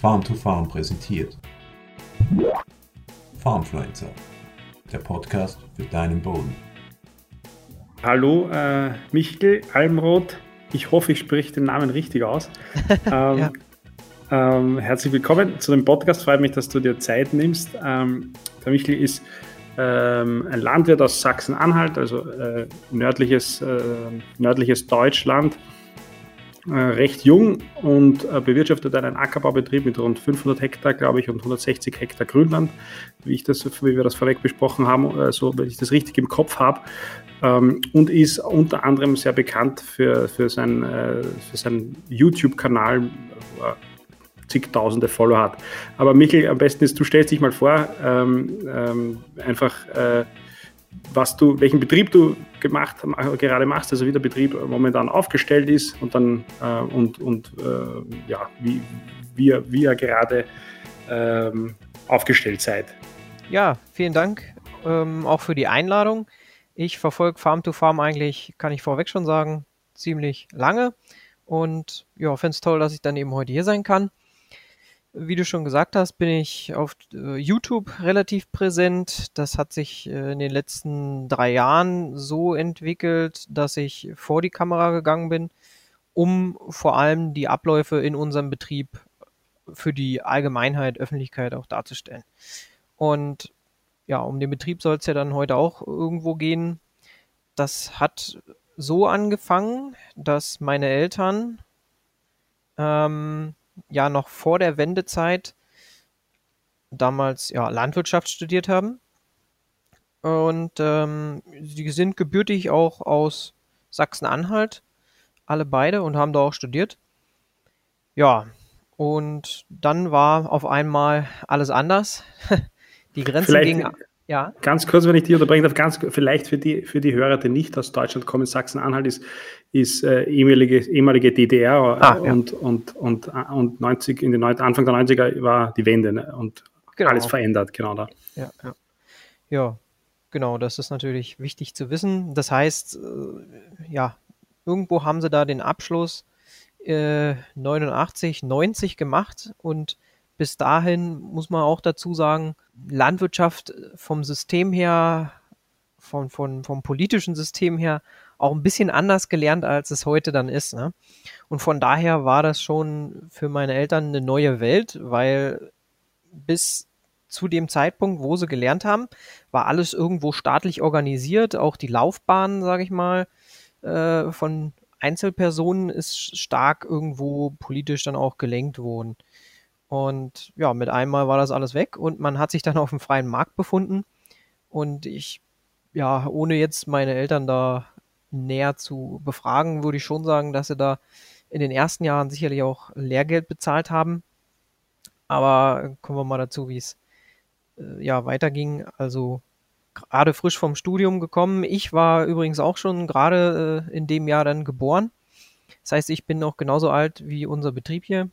Farm to Farm präsentiert. Farmfluencer, der Podcast für deinen Boden. Hallo, äh, Michel Almroth. Ich hoffe, ich spreche den Namen richtig aus. ähm, ja. ähm, herzlich willkommen zu dem Podcast. Freut mich, dass du dir Zeit nimmst. Ähm, der Michel ist ähm, ein Landwirt aus Sachsen-Anhalt, also äh, nördliches, äh, nördliches Deutschland recht jung und äh, bewirtschaftet einen Ackerbaubetrieb mit rund 500 Hektar, glaube ich, und 160 Hektar Grünland, wie, ich das, wie wir das vorweg besprochen haben, äh, so, wenn ich das richtig im Kopf habe. Ähm, und ist unter anderem sehr bekannt für, für, sein, äh, für seinen YouTube-Kanal, wo er zigtausende Follower hat. Aber Michael, am besten ist, du stellst dich mal vor, ähm, ähm, einfach äh, was du, welchen Betrieb du gemacht, gerade machst, also wie der Betrieb momentan aufgestellt ist und dann äh, und, und äh, ja, wie, wie, wie ihr gerade ähm, aufgestellt seid. Ja, vielen Dank ähm, auch für die Einladung. Ich verfolge Farm to Farm eigentlich, kann ich vorweg schon sagen, ziemlich lange und ja, finde es toll, dass ich dann eben heute hier sein kann. Wie du schon gesagt hast, bin ich auf äh, YouTube relativ präsent. Das hat sich äh, in den letzten drei Jahren so entwickelt, dass ich vor die Kamera gegangen bin, um vor allem die Abläufe in unserem Betrieb für die Allgemeinheit, Öffentlichkeit auch darzustellen. Und ja, um den Betrieb soll es ja dann heute auch irgendwo gehen. Das hat so angefangen, dass meine Eltern ähm, ja noch vor der Wendezeit damals ja Landwirtschaft studiert haben. Und ähm, sie sind gebürtig auch aus Sachsen-Anhalt, alle beide und haben da auch studiert. Ja, und dann war auf einmal alles anders. Die Grenzen gingen ja. Ganz kurz, wenn ich die unterbrechen darf, ganz vielleicht für die, für die Hörer, die nicht aus Deutschland kommen, Sachsen-Anhalt ist, ist äh, ehemalige, ehemalige DDR ah, und, ja. und, und, und 90, in den Anfang der 90er war die Wende ne? und genau. alles verändert, genau da. Ja, ja. ja, genau, das ist natürlich wichtig zu wissen. Das heißt, äh, ja, irgendwo haben sie da den Abschluss äh, 89, 90 gemacht und bis dahin muss man auch dazu sagen, Landwirtschaft vom System her, vom, vom, vom politischen System her, auch ein bisschen anders gelernt, als es heute dann ist. Ne? Und von daher war das schon für meine Eltern eine neue Welt, weil bis zu dem Zeitpunkt, wo sie gelernt haben, war alles irgendwo staatlich organisiert. Auch die Laufbahn, sage ich mal, äh, von Einzelpersonen ist stark irgendwo politisch dann auch gelenkt worden. Und ja, mit einmal war das alles weg und man hat sich dann auf dem freien Markt befunden. Und ich, ja, ohne jetzt meine Eltern da näher zu befragen, würde ich schon sagen, dass sie da in den ersten Jahren sicherlich auch Lehrgeld bezahlt haben. Aber kommen wir mal dazu, wie es äh, ja weiterging. Also gerade frisch vom Studium gekommen. Ich war übrigens auch schon gerade äh, in dem Jahr dann geboren. Das heißt, ich bin noch genauso alt wie unser Betrieb hier.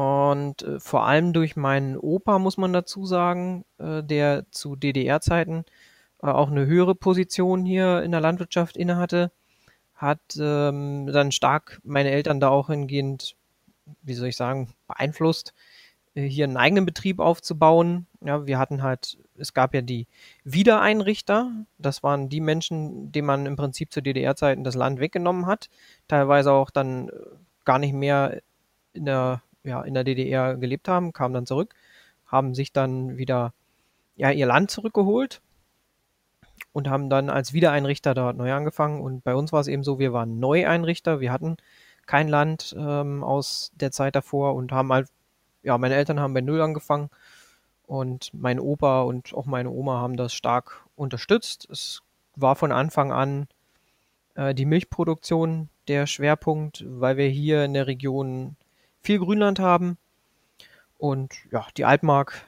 Und äh, vor allem durch meinen Opa, muss man dazu sagen, äh, der zu DDR-Zeiten äh, auch eine höhere Position hier in der Landwirtschaft innehatte, hat ähm, dann stark meine Eltern da auch hingehend, wie soll ich sagen, beeinflusst, äh, hier einen eigenen Betrieb aufzubauen. Ja, wir hatten halt, es gab ja die Wiedereinrichter, das waren die Menschen, denen man im Prinzip zu DDR-Zeiten das Land weggenommen hat, teilweise auch dann äh, gar nicht mehr in der ja, in der DDR gelebt haben, kamen dann zurück, haben sich dann wieder ja, ihr Land zurückgeholt und haben dann als Wiedereinrichter dort neu angefangen. Und bei uns war es eben so, wir waren Neueinrichter, wir hatten kein Land ähm, aus der Zeit davor und haben halt, ja, meine Eltern haben bei Null angefangen und mein Opa und auch meine Oma haben das stark unterstützt. Es war von Anfang an äh, die Milchproduktion der Schwerpunkt, weil wir hier in der Region viel Grünland haben. Und ja, die Altmark,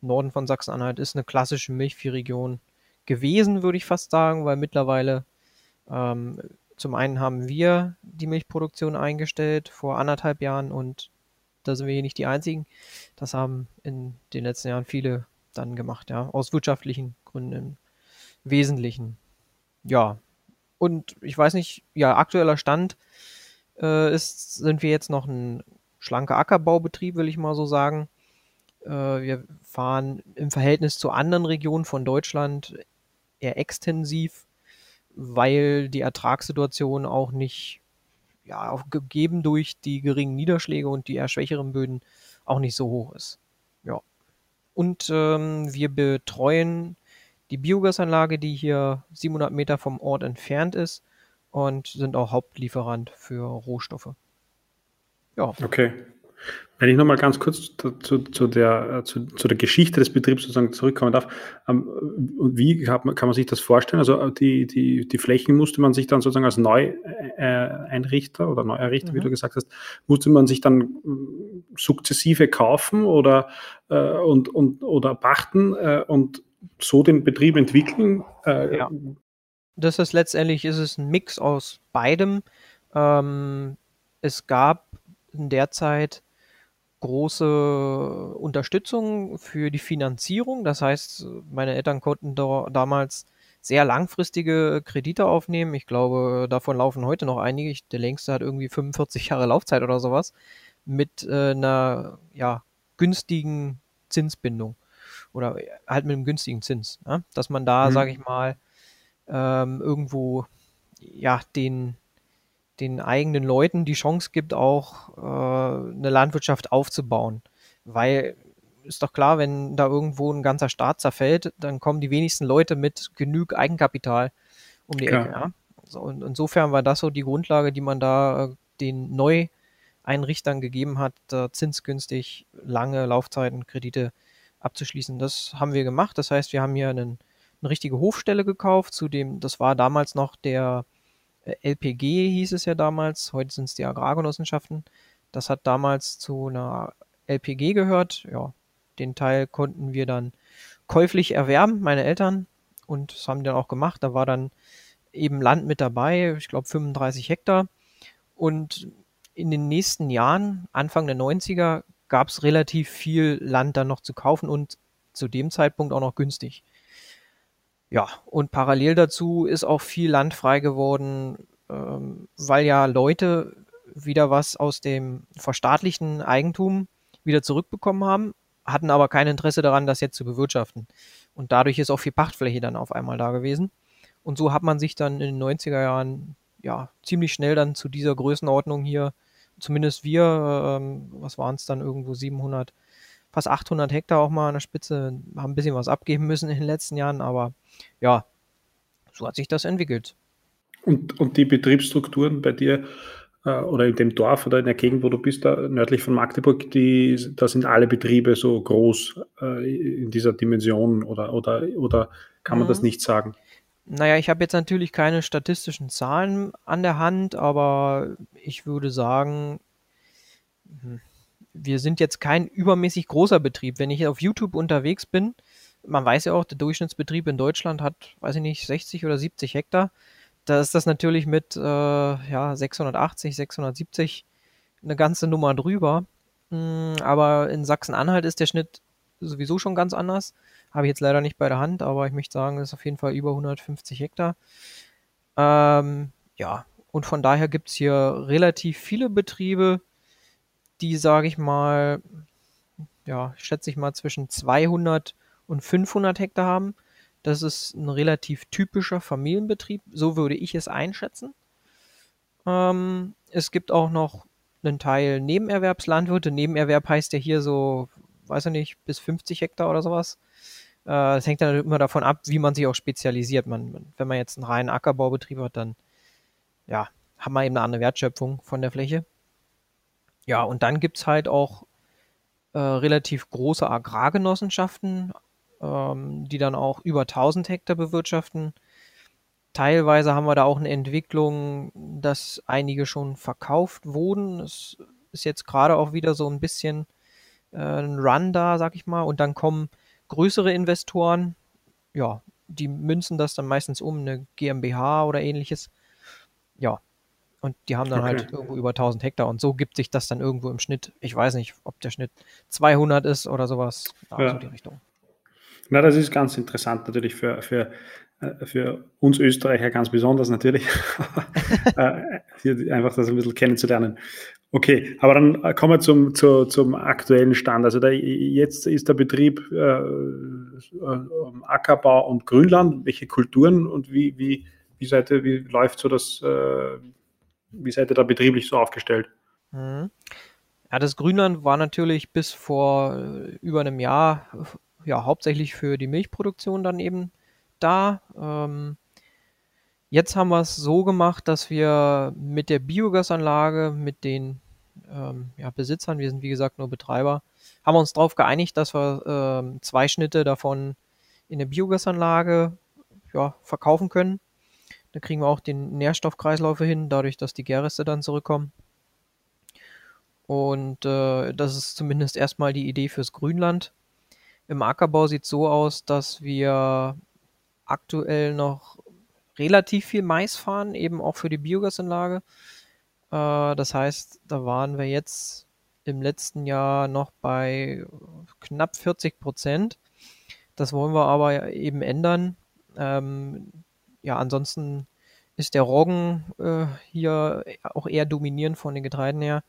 Norden von Sachsen-Anhalt, ist eine klassische Milchviehregion gewesen, würde ich fast sagen, weil mittlerweile ähm, zum einen haben wir die Milchproduktion eingestellt vor anderthalb Jahren und da sind wir hier nicht die Einzigen. Das haben in den letzten Jahren viele dann gemacht, ja, aus wirtschaftlichen Gründen im Wesentlichen. Ja, und ich weiß nicht, ja, aktueller Stand äh, ist, sind wir jetzt noch ein schlanker Ackerbaubetrieb, will ich mal so sagen. Äh, wir fahren im Verhältnis zu anderen Regionen von Deutschland eher extensiv, weil die Ertragssituation auch nicht, ja, auch gegeben durch die geringen Niederschläge und die eher schwächeren Böden auch nicht so hoch ist. Ja. Und ähm, wir betreuen die Biogasanlage, die hier 700 Meter vom Ort entfernt ist und sind auch Hauptlieferant für Rohstoffe. Ja. Okay. Wenn ich nochmal ganz kurz zu, zu, der, zu, zu, der Geschichte des Betriebs sozusagen zurückkommen darf, ähm, wie kann man, kann man sich das vorstellen? Also die, die, die Flächen musste man sich dann sozusagen als Neueinrichter äh, oder Neuerrichter, mhm. wie du gesagt hast, musste man sich dann äh, sukzessive kaufen oder, äh, und, und, oder pachten äh, und so den Betrieb entwickeln? Äh, ja. Das ist letztendlich ist es ein Mix aus beidem. Ähm, es gab in der Zeit große Unterstützung für die Finanzierung. Das heißt, meine Eltern konnten da, damals sehr langfristige Kredite aufnehmen. Ich glaube, davon laufen heute noch einige. Der längste hat irgendwie 45 Jahre Laufzeit oder sowas mit äh, einer ja, günstigen Zinsbindung oder halt mit einem günstigen Zins. Ne? Dass man da, mhm. sage ich mal, ähm, irgendwo ja den den eigenen Leuten die Chance gibt, auch äh, eine Landwirtschaft aufzubauen. Weil ist doch klar, wenn da irgendwo ein ganzer Staat zerfällt, dann kommen die wenigsten Leute mit genug Eigenkapital um die Ecke. Ja. So, und insofern war das so die Grundlage, die man da äh, den Neueinrichtern gegeben hat, da zinsgünstig lange Laufzeiten, Kredite abzuschließen. Das haben wir gemacht. Das heißt, wir haben hier einen, eine richtige Hofstelle gekauft. Zudem, das war damals noch der LPG hieß es ja damals, heute sind es die Agrargenossenschaften. Das hat damals zu einer LPG gehört. Ja, den Teil konnten wir dann käuflich erwerben, meine Eltern. Und das haben die dann auch gemacht. Da war dann eben Land mit dabei, ich glaube 35 Hektar. Und in den nächsten Jahren, Anfang der 90er, gab es relativ viel Land dann noch zu kaufen und zu dem Zeitpunkt auch noch günstig. Ja, und parallel dazu ist auch viel Land frei geworden, ähm, weil ja Leute wieder was aus dem verstaatlichten Eigentum wieder zurückbekommen haben, hatten aber kein Interesse daran, das jetzt zu bewirtschaften. Und dadurch ist auch viel Pachtfläche dann auf einmal da gewesen. Und so hat man sich dann in den 90er Jahren ja ziemlich schnell dann zu dieser Größenordnung hier, zumindest wir, ähm, was waren es dann irgendwo 700, fast 800 Hektar auch mal an der Spitze, haben ein bisschen was abgeben müssen in den letzten Jahren, aber ja, so hat sich das entwickelt. Und, und die Betriebsstrukturen bei dir äh, oder in dem Dorf oder in der Gegend, wo du bist, da nördlich von Magdeburg, die, da sind alle Betriebe so groß äh, in dieser Dimension oder, oder, oder kann man mhm. das nicht sagen? Naja, ich habe jetzt natürlich keine statistischen Zahlen an der Hand, aber ich würde sagen, hm, wir sind jetzt kein übermäßig großer Betrieb. Wenn ich auf YouTube unterwegs bin, man weiß ja auch, der Durchschnittsbetrieb in Deutschland hat, weiß ich nicht, 60 oder 70 Hektar. Da ist das natürlich mit äh, ja, 680, 670 eine ganze Nummer drüber. Mm, aber in Sachsen-Anhalt ist der Schnitt sowieso schon ganz anders. Habe ich jetzt leider nicht bei der Hand, aber ich möchte sagen, das ist auf jeden Fall über 150 Hektar. Ähm, ja, und von daher gibt es hier relativ viele Betriebe, die, sage ich mal, ja, schätze ich mal zwischen 200 und 500 Hektar haben. Das ist ein relativ typischer Familienbetrieb, so würde ich es einschätzen. Ähm, es gibt auch noch einen Teil Nebenerwerbslandwirte. Nebenerwerb heißt ja hier so, weiß ich nicht, bis 50 Hektar oder sowas. Äh, das hängt dann immer davon ab, wie man sich auch spezialisiert. Man, wenn man jetzt einen reinen Ackerbaubetrieb hat, dann ja, haben wir eben eine andere Wertschöpfung von der Fläche. Ja, und dann gibt es halt auch äh, relativ große Agrargenossenschaften, ähm, die dann auch über 1000 Hektar bewirtschaften. Teilweise haben wir da auch eine Entwicklung, dass einige schon verkauft wurden. Es ist jetzt gerade auch wieder so ein bisschen äh, ein Run da, sag ich mal. Und dann kommen größere Investoren, ja, die münzen das dann meistens um, eine GmbH oder ähnliches. Ja, und die haben dann halt okay. halt irgendwo über 1000 Hektar und so gibt sich das dann irgendwo im Schnitt. Ich weiß nicht, ob der Schnitt 200 ist oder sowas. Ja, ja. So die Richtung. Na, das ist ganz interessant natürlich für, für, äh, für uns Österreicher ganz besonders natürlich, äh, hier einfach das ein bisschen kennenzulernen. Okay, aber dann kommen wir zum, zu, zum aktuellen Stand. Also da, jetzt ist der Betrieb äh, äh, Ackerbau und Grünland. Welche Kulturen und wie, wie, wie, seid ihr, wie läuft so das, äh, wie seid ihr da betrieblich so aufgestellt? Mhm. Ja, das Grünland war natürlich bis vor äh, über einem Jahr ja hauptsächlich für die Milchproduktion dann eben da. Ähm, Jetzt haben wir es so gemacht, dass wir mit der Biogasanlage, mit den ähm, ja, Besitzern, wir sind wie gesagt nur Betreiber, haben wir uns darauf geeinigt, dass wir ähm, zwei Schnitte davon in der Biogasanlage ja, verkaufen können. Da kriegen wir auch den Nährstoffkreislauf hin, dadurch, dass die Gärreste dann zurückkommen. Und äh, das ist zumindest erstmal die Idee fürs Grünland. Im Ackerbau sieht es so aus, dass wir aktuell noch relativ viel Mais fahren, eben auch für die Biogasanlage. Äh, das heißt, da waren wir jetzt im letzten Jahr noch bei knapp 40 Prozent. Das wollen wir aber eben ändern. Ähm, ja, ansonsten ist der Roggen äh, hier auch eher dominierend von den Getreiden her.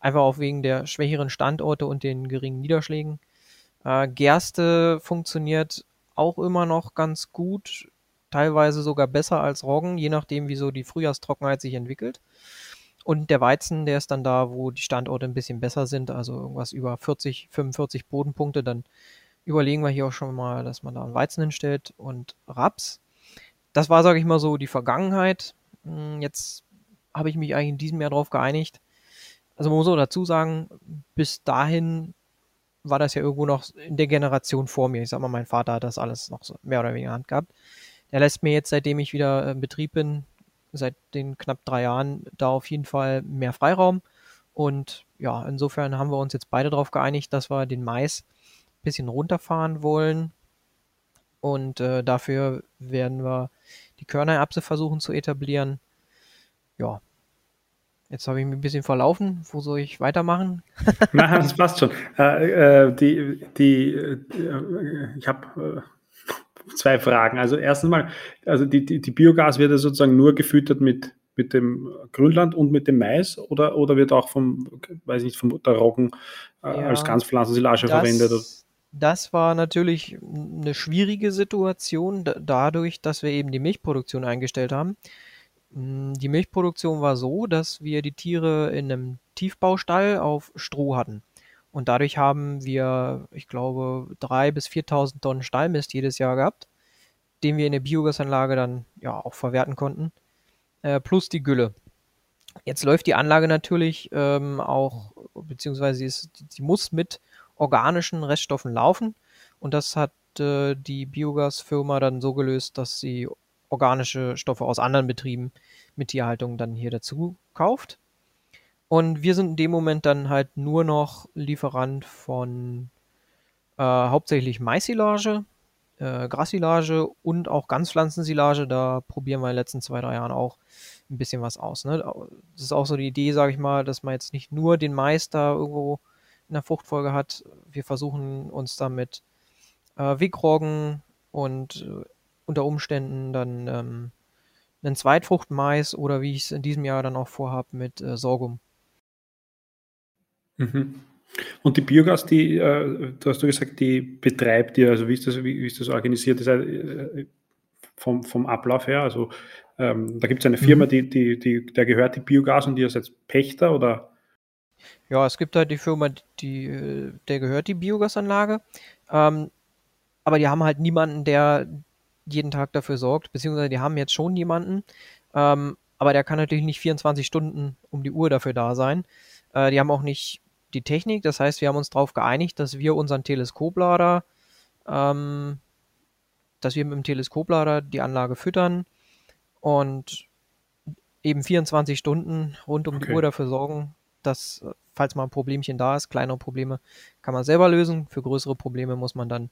Einfach auch wegen der schwächeren Standorte und den geringen Niederschlägen. Äh, Gerste funktioniert auch immer noch ganz gut teilweise sogar besser als Roggen, je nachdem, wie so die Frühjahrstrockenheit sich entwickelt. Und der Weizen, der ist dann da, wo die Standorte ein bisschen besser sind, also irgendwas über 40, 45 Bodenpunkte, dann überlegen wir hier auch schon mal, dass man da einen Weizen hinstellt und Raps. Das war, sage ich mal so, die Vergangenheit. Hm, jetzt habe ich mich eigentlich in diesem Jahr darauf geeinigt. Also man muss auch dazu sagen, bis dahin war das ja irgendwo noch in der Generation vor mir. Ich sag mal, mein Vater hat das alles noch so mehr oder weniger Hand gehabt. Er lässt mir jetzt, seitdem ich wieder im Betrieb bin, seit den knapp drei Jahren, da auf jeden Fall mehr Freiraum. Und ja, insofern haben wir uns jetzt beide darauf geeinigt, dass wir den Mais ein bisschen runterfahren wollen. Und äh, dafür werden wir die Körnererbse versuchen zu etablieren. Ja, Jetzt habe ich mich ein bisschen verlaufen. Wo soll ich weitermachen? Nein, das passt schon. Äh, äh, die, die, äh, ich habe äh, zwei Fragen. Also erstens mal, also die, die, die Biogas wird ja sozusagen nur gefüttert mit, mit dem Grünland und mit dem Mais oder, oder wird auch vom, weiß nicht, vom der Roggen äh, ja, als Ganzpflanzensilage verwendet? Das war natürlich eine schwierige Situation, dadurch, dass wir eben die Milchproduktion eingestellt haben. Hm, die Milchproduktion war so, dass wir die Tiere in einem Tiefbaustall auf Stroh hatten. Und dadurch haben wir, ich glaube, 3.000 bis 4.000 Tonnen Stallmist jedes Jahr gehabt, den wir in der Biogasanlage dann ja auch verwerten konnten, äh, plus die Gülle. Jetzt läuft die Anlage natürlich ähm, auch, beziehungsweise sie, ist, sie muss mit organischen Reststoffen laufen. Und das hat äh, die Biogasfirma dann so gelöst, dass sie organische Stoffe aus anderen Betrieben mit Tierhaltung dann hier dazu kauft. Und wir sind in dem Moment dann halt nur noch Lieferant von äh, hauptsächlich Maissilage, äh, Grassilage und auch Ganzpflanzensilage. Da probieren wir in den letzten zwei, drei Jahren auch ein bisschen was aus. Ne? Das ist auch so die Idee, sage ich mal, dass man jetzt nicht nur den Mais da irgendwo in der Fruchtfolge hat. Wir versuchen uns damit äh, Wegroggen und äh, unter Umständen dann ähm, einen Zweitfruchtmais oder wie ich es in diesem Jahr dann auch vorhabe mit äh, Sorghum Mhm. Und die Biogas, die, äh, du hast du gesagt, die betreibt ihr, also wie ist das, wie, wie ist das organisiert? Das heißt, äh, vom, vom Ablauf her, also ähm, da gibt es eine Firma, mhm. die, die, die, der gehört die Biogas und die ist jetzt Pächter oder? Ja, es gibt halt die Firma, die, äh, der gehört die Biogasanlage, ähm, aber die haben halt niemanden, der jeden Tag dafür sorgt, beziehungsweise die haben jetzt schon jemanden, ähm, aber der kann natürlich nicht 24 Stunden um die Uhr dafür da sein. Äh, die haben auch nicht die Technik. Das heißt, wir haben uns darauf geeinigt, dass wir unseren Teleskoplader, ähm, dass wir mit dem Teleskoplader die Anlage füttern und eben 24 Stunden rund um okay. die Uhr dafür sorgen, dass, falls mal ein Problemchen da ist, kleinere Probleme kann man selber lösen. Für größere Probleme muss man dann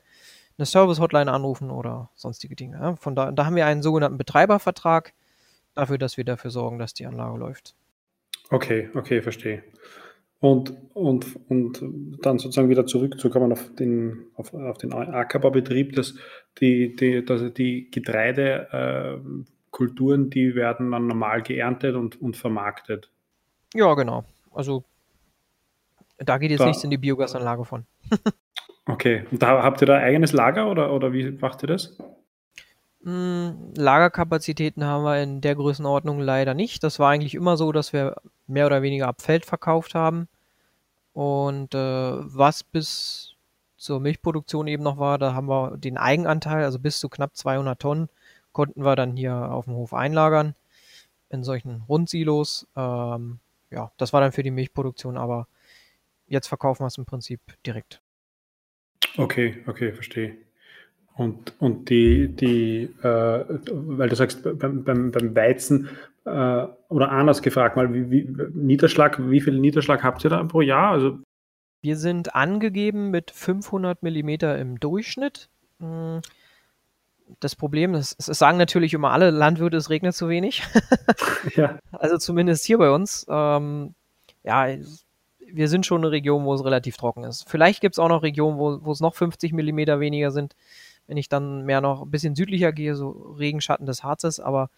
eine Service-Hotline anrufen oder sonstige Dinge. Ja. Von da, da haben wir einen sogenannten Betreibervertrag dafür, dass wir dafür sorgen, dass die Anlage läuft. Okay, okay, verstehe. Und, und, und dann sozusagen wieder zurückzukommen auf den, auf, auf den Ackerbaubetrieb, dass die, die, dass die Getreidekulturen, äh, die werden dann normal geerntet und, und vermarktet. Ja, genau. Also Da geht jetzt da, nichts in die Biogasanlage von. okay, und da habt ihr da eigenes Lager oder, oder wie macht ihr das? Hm, Lagerkapazitäten haben wir in der Größenordnung leider nicht. Das war eigentlich immer so, dass wir mehr oder weniger ab Feld verkauft haben. Und äh, was bis zur Milchproduktion eben noch war, da haben wir den Eigenanteil, also bis zu knapp 200 Tonnen, konnten wir dann hier auf dem Hof einlagern in solchen Rundsilos. Ähm, ja, das war dann für die Milchproduktion, aber jetzt verkaufen wir es im Prinzip direkt. Okay, okay, verstehe. Und, und die, die äh, weil du sagst, beim, beim, beim Weizen äh, oder anders gefragt mal, wie, wie, Niederschlag, wie viel Niederschlag habt ihr da pro Jahr? Also wir sind angegeben mit 500 Millimeter im Durchschnitt. Hm, das Problem ist, es sagen natürlich immer alle Landwirte, es regnet zu wenig. ja. Also zumindest hier bei uns. Ähm, ja, wir sind schon eine Region, wo es relativ trocken ist. Vielleicht gibt es auch noch Regionen, wo, wo es noch 50 Millimeter weniger sind wenn ich dann mehr noch ein bisschen südlicher gehe, so Regenschatten des Harzes, aber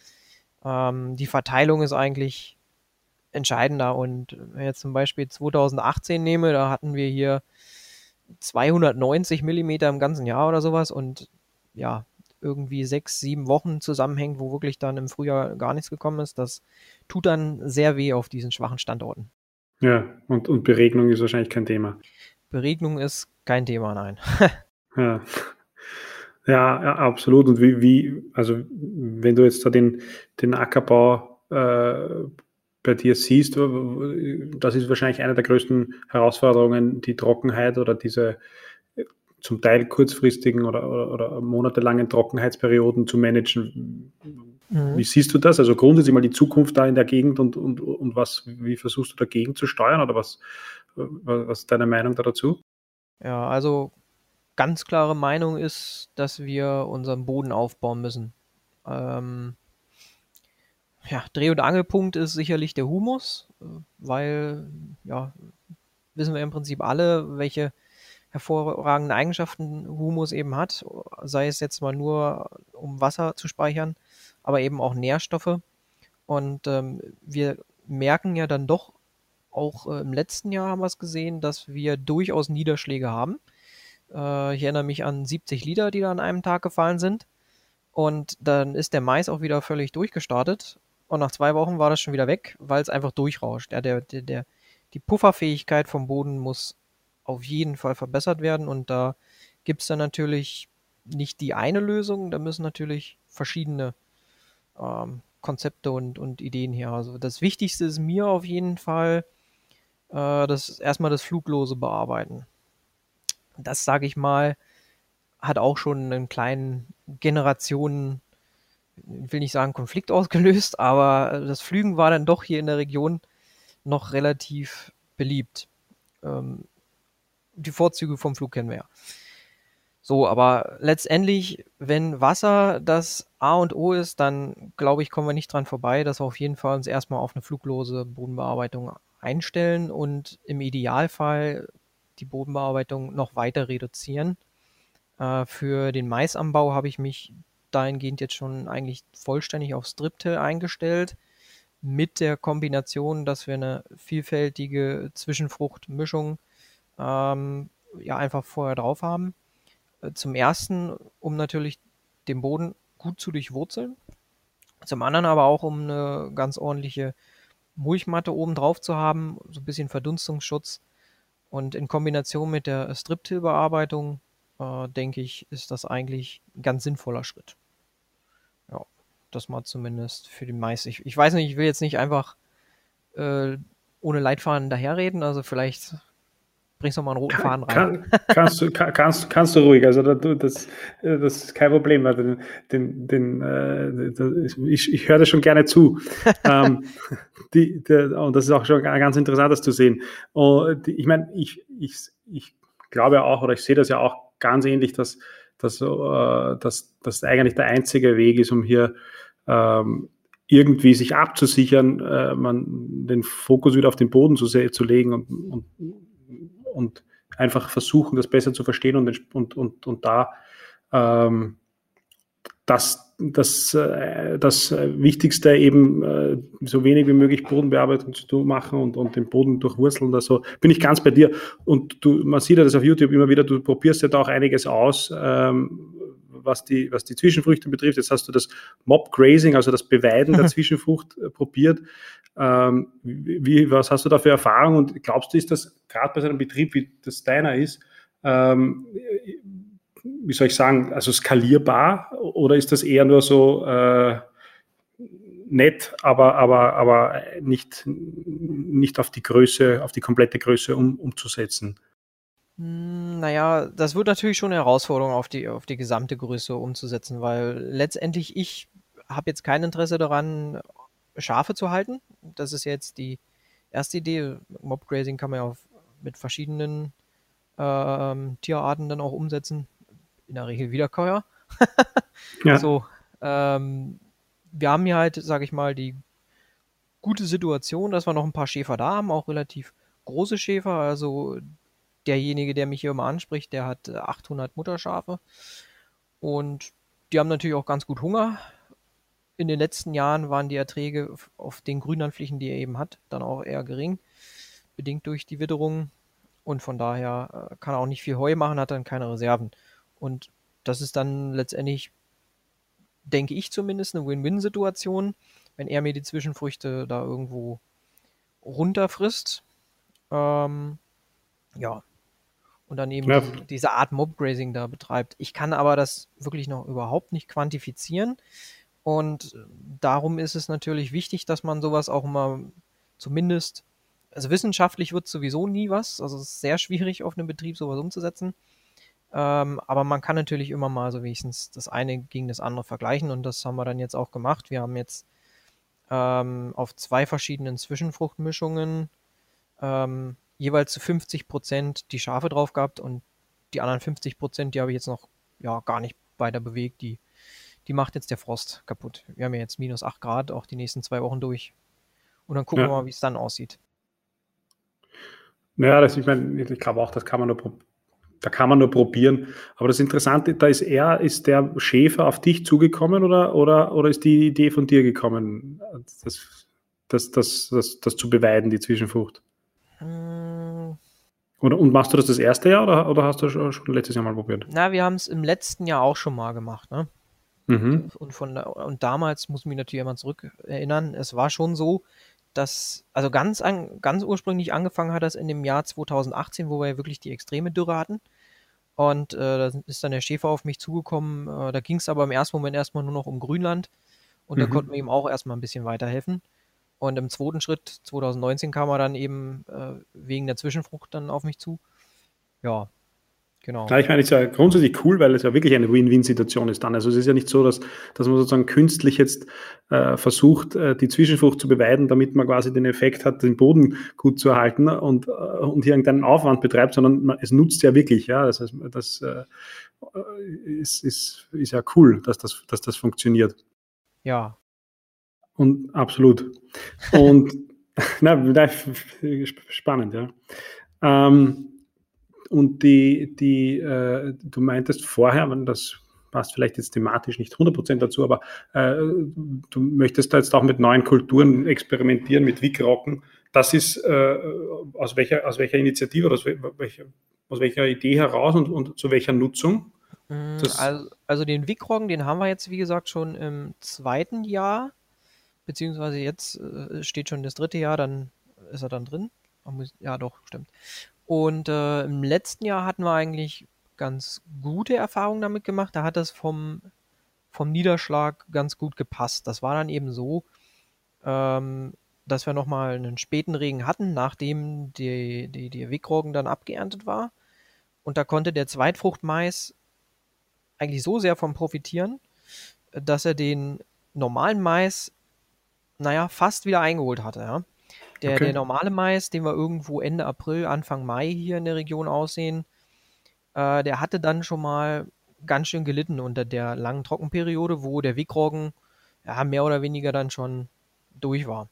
ähm, die Verteilung ist eigentlich entscheidender. Und wenn ich jetzt zum Beispiel 2018 nehme, da hatten wir hier 290 Millimeter im ganzen Jahr oder sowas und ja, irgendwie sechs, sieben Wochen zusammenhängt, wo wirklich dann im Frühjahr gar nichts gekommen ist. Das tut dann sehr weh auf diesen schwachen Standorten. Ja, und, und Beregnung ist wahrscheinlich kein Thema. Beregnung ist kein Thema, nein. ja. Ja, ja, absolut. Und wie, wie, also wenn du jetzt da den, den Ackerbau äh, bei dir siehst, das ist wahrscheinlich eine der größten Herausforderungen, die Trockenheit oder diese zum Teil kurzfristigen oder, oder, oder monatelangen Trockenheitsperioden zu managen. Mhm. Wie siehst du das? Also grundsätzlich mal die Zukunft da in der Gegend und, und, und was, wie versuchst du dagegen zu steuern oder was, was ist deine Meinung da dazu? Ja, also ganz klare Meinung ist, dass wir unseren Boden aufbauen müssen. Ähm, ja, Dreh- und Angelpunkt ist sicherlich der Humus, weil, ja, wissen wir im Prinzip alle, welche hervorragenden Eigenschaften Humus eben hat, sei es jetzt mal nur, um Wasser zu speichern, aber eben auch Nährstoffe. Und ähm, wir merken ja dann doch, auch äh, im letzten Jahr haben wir es gesehen, dass wir durchaus Niederschläge haben. Äh, ich erinnere mich an 70 Liter, die da an einem Tag gefallen sind. Und dann ist der Mais auch wieder völlig durchgestartet. Und nach zwei Wochen war das schon wieder weg, weil es einfach durchrauscht. Ja, der, der, der, die Pufferfähigkeit vom Boden muss auf jeden Fall verbessert werden. Und da gibt es dann natürlich nicht die eine Lösung, da müssen natürlich verschiedene ähm, Konzepte und, und Ideen her. Also das Wichtigste ist mir auf jeden Fall, äh, das erstmal das fluglose Bearbeiten. Das, sage ich mal, hat auch schon einen kleinen Generationen, will nicht sagen Konflikt ausgelöst, aber das Flügen war dann doch hier in der Region noch relativ beliebt. Ähm, die Vorzüge vom Flug kennen wir ja. So, aber letztendlich, wenn Wasser das A und O ist, dann glaube ich, kommen wir nicht dran vorbei, dass wir auf jeden Fall uns erstmal auf eine fluglose Bodenbearbeitung einstellen und im Idealfall die Bodenbearbeitung noch weiter reduzieren. Äh, für den Maisanbau habe ich mich dahingehend jetzt schon eigentlich vollständig auf Striptill eingestellt. Mit der Kombination, dass wir eine vielfältige Zwischenfruchtmischung ähm, ja einfach vorher drauf haben. Äh, zum ersten, um natürlich den Boden gut zu durchwurzeln. Zum anderen aber auch, um eine ganz ordentliche Mulchmatte oben drauf zu haben, so ein bisschen Verdunstungsschutz und in Kombination mit der Striptill-Bearbeitung, äh, denke ich, ist das eigentlich ein ganz sinnvoller Schritt. Ja, das mal zumindest für den Mais. Ich, ich weiß nicht, ich will jetzt nicht einfach äh, ohne Leitfaden daherreden, also vielleicht bringst du mal einen roten Faden rein. Kann, kannst, du, kannst, kannst du ruhig, also das, das ist kein Problem. Den, den, den, äh, ich, ich höre das schon gerne zu. ähm, die, der, und das ist auch schon ganz interessant, das zu sehen. Und ich meine, ich, ich, ich glaube auch, oder ich sehe das ja auch ganz ähnlich, dass, dass, äh, dass das eigentlich der einzige Weg ist, um hier ähm, irgendwie sich abzusichern, äh, man den Fokus wieder auf den Boden zu, zu legen und, und und einfach versuchen, das besser zu verstehen und, und, und, und da ähm, das, das, äh, das Wichtigste eben äh, so wenig wie möglich Bodenbearbeitung zu machen und, und den Boden durchwurzeln. Also bin ich ganz bei dir. Und du, man sieht ja das auf YouTube immer wieder, du probierst ja da auch einiges aus, ähm, was, die, was die Zwischenfrüchte betrifft. Jetzt hast du das Mob Grazing, also das Beweiden der Zwischenfrucht äh, probiert. Ähm, wie, was hast du da für Erfahrung und glaubst du, ist das gerade bei so einem Betrieb, wie das deiner ist, ähm, wie soll ich sagen, also skalierbar oder ist das eher nur so äh, nett, aber, aber, aber nicht, nicht auf die Größe, auf die komplette Größe um, umzusetzen? Hm, naja, das wird natürlich schon eine Herausforderung auf die, auf die gesamte Größe umzusetzen, weil letztendlich ich habe jetzt kein Interesse daran, Schafe zu halten. Das ist jetzt die erste Idee. Mobgrazing kann man ja auf, mit verschiedenen ähm, Tierarten dann auch umsetzen in der Regel Wiederkäuer. ja. So, ähm, wir haben hier halt, sage ich mal, die gute Situation, dass wir noch ein paar Schäfer da haben, auch relativ große Schäfer. Also derjenige, der mich hier immer anspricht, der hat 800 äh, Mutterschafe und die haben natürlich auch ganz gut Hunger. In den letzten Jahren waren die Erträge auf den Grünlandflächen, die er eben hat, dann auch eher gering, bedingt durch die Witterung. Und von daher äh, kann er auch nicht viel Heu machen, hat dann keine Reserven. Und das ist dann letztendlich, denke ich zumindest, eine Win-Win-Situation, wenn er mir die Zwischenfrüchte da irgendwo runterfrisst. Ähm, ja. Und dann eben ja. diese Art Mob-Grazing da betreibt. Ich kann aber das wirklich noch überhaupt nicht quantifizieren. Und darum ist es natürlich wichtig, dass man sowas auch mal zumindest, also wissenschaftlich wird sowieso nie was. Also es ist sehr schwierig, auf einem Betrieb sowas umzusetzen. Ähm, aber man kann natürlich immer mal so wenigstens das eine gegen das andere vergleichen und das haben wir dann jetzt auch gemacht. Wir haben jetzt ähm, auf zwei verschiedenen Zwischenfruchtmischungen ähm, jeweils zu 50 Prozent die Schafe drauf gehabt und die anderen 50 Prozent, die habe ich jetzt noch ja, gar nicht weiter bewegt. Die, die macht jetzt der Frost kaputt. Wir haben ja jetzt minus 8 Grad auch die nächsten zwei Wochen durch. Und dann gucken ja. wir mal, wie es dann aussieht. Naja, das, ich meine, ich glaube auch, das kann man nur da kann man nur probieren. Aber das Interessante, da ist er, ist der Schäfer auf dich zugekommen oder, oder, oder ist die Idee von dir gekommen, das, das, das, das, das zu beweiden, die Zwischenfrucht? Hm. Oder, und machst du das das erste Jahr oder, oder hast du schon, schon letztes Jahr mal probiert? Na, wir haben es im letzten Jahr auch schon mal gemacht. Ne? Mhm. Und, von, und damals muss ich mich natürlich immer zurück erinnern, es war schon so, dass, also ganz, an, ganz ursprünglich angefangen hat das in dem Jahr 2018, wo wir ja wirklich die extreme Dürre hatten. Und äh, da ist dann der Schäfer auf mich zugekommen. Äh, da ging es aber im ersten Moment erstmal nur noch um Grünland. Und mhm. da konnten wir ihm auch erstmal ein bisschen weiterhelfen. Und im zweiten Schritt, 2019, kam er dann eben äh, wegen der Zwischenfrucht dann auf mich zu. Ja, Genau. Ja, ich meine, es ist ja grundsätzlich cool, weil es ja wirklich eine Win-Win-Situation ist dann. Also es ist ja nicht so, dass, dass man sozusagen künstlich jetzt äh, versucht, äh, die Zwischenfrucht zu beweiden, damit man quasi den Effekt hat, den Boden gut zu erhalten und, äh, und hier irgendeinen Aufwand betreibt, sondern man, es nutzt ja wirklich. Ja, das, heißt, das äh, ist, ist, ist ja cool, dass das, dass das funktioniert. Ja. Und absolut. Und na, na, spannend, ja. Ähm, und die, die äh, du meintest vorher, wenn das passt vielleicht jetzt thematisch nicht 100% dazu, aber äh, du möchtest da jetzt auch mit neuen Kulturen experimentieren, mit Wickrocken. Das ist äh, aus, welcher, aus welcher Initiative oder aus welcher, aus welcher Idee heraus und, und zu welcher Nutzung? Also, also, den Wickrocken, den haben wir jetzt, wie gesagt, schon im zweiten Jahr, beziehungsweise jetzt äh, steht schon das dritte Jahr, dann ist er dann drin. Ja, doch, stimmt. Und äh, im letzten Jahr hatten wir eigentlich ganz gute Erfahrungen damit gemacht. Da hat das vom, vom Niederschlag ganz gut gepasst. Das war dann eben so, ähm, dass wir nochmal einen späten Regen hatten, nachdem die, die, die Wickroggen dann abgeerntet war. Und da konnte der Zweitfruchtmais eigentlich so sehr vom profitieren, dass er den normalen Mais, naja, fast wieder eingeholt hatte. Ja? Der, okay. der normale Mais, den wir irgendwo Ende April, Anfang Mai hier in der Region aussehen, äh, der hatte dann schon mal ganz schön gelitten unter der langen Trockenperiode, wo der Wickroggen ja, mehr oder weniger dann schon durch war.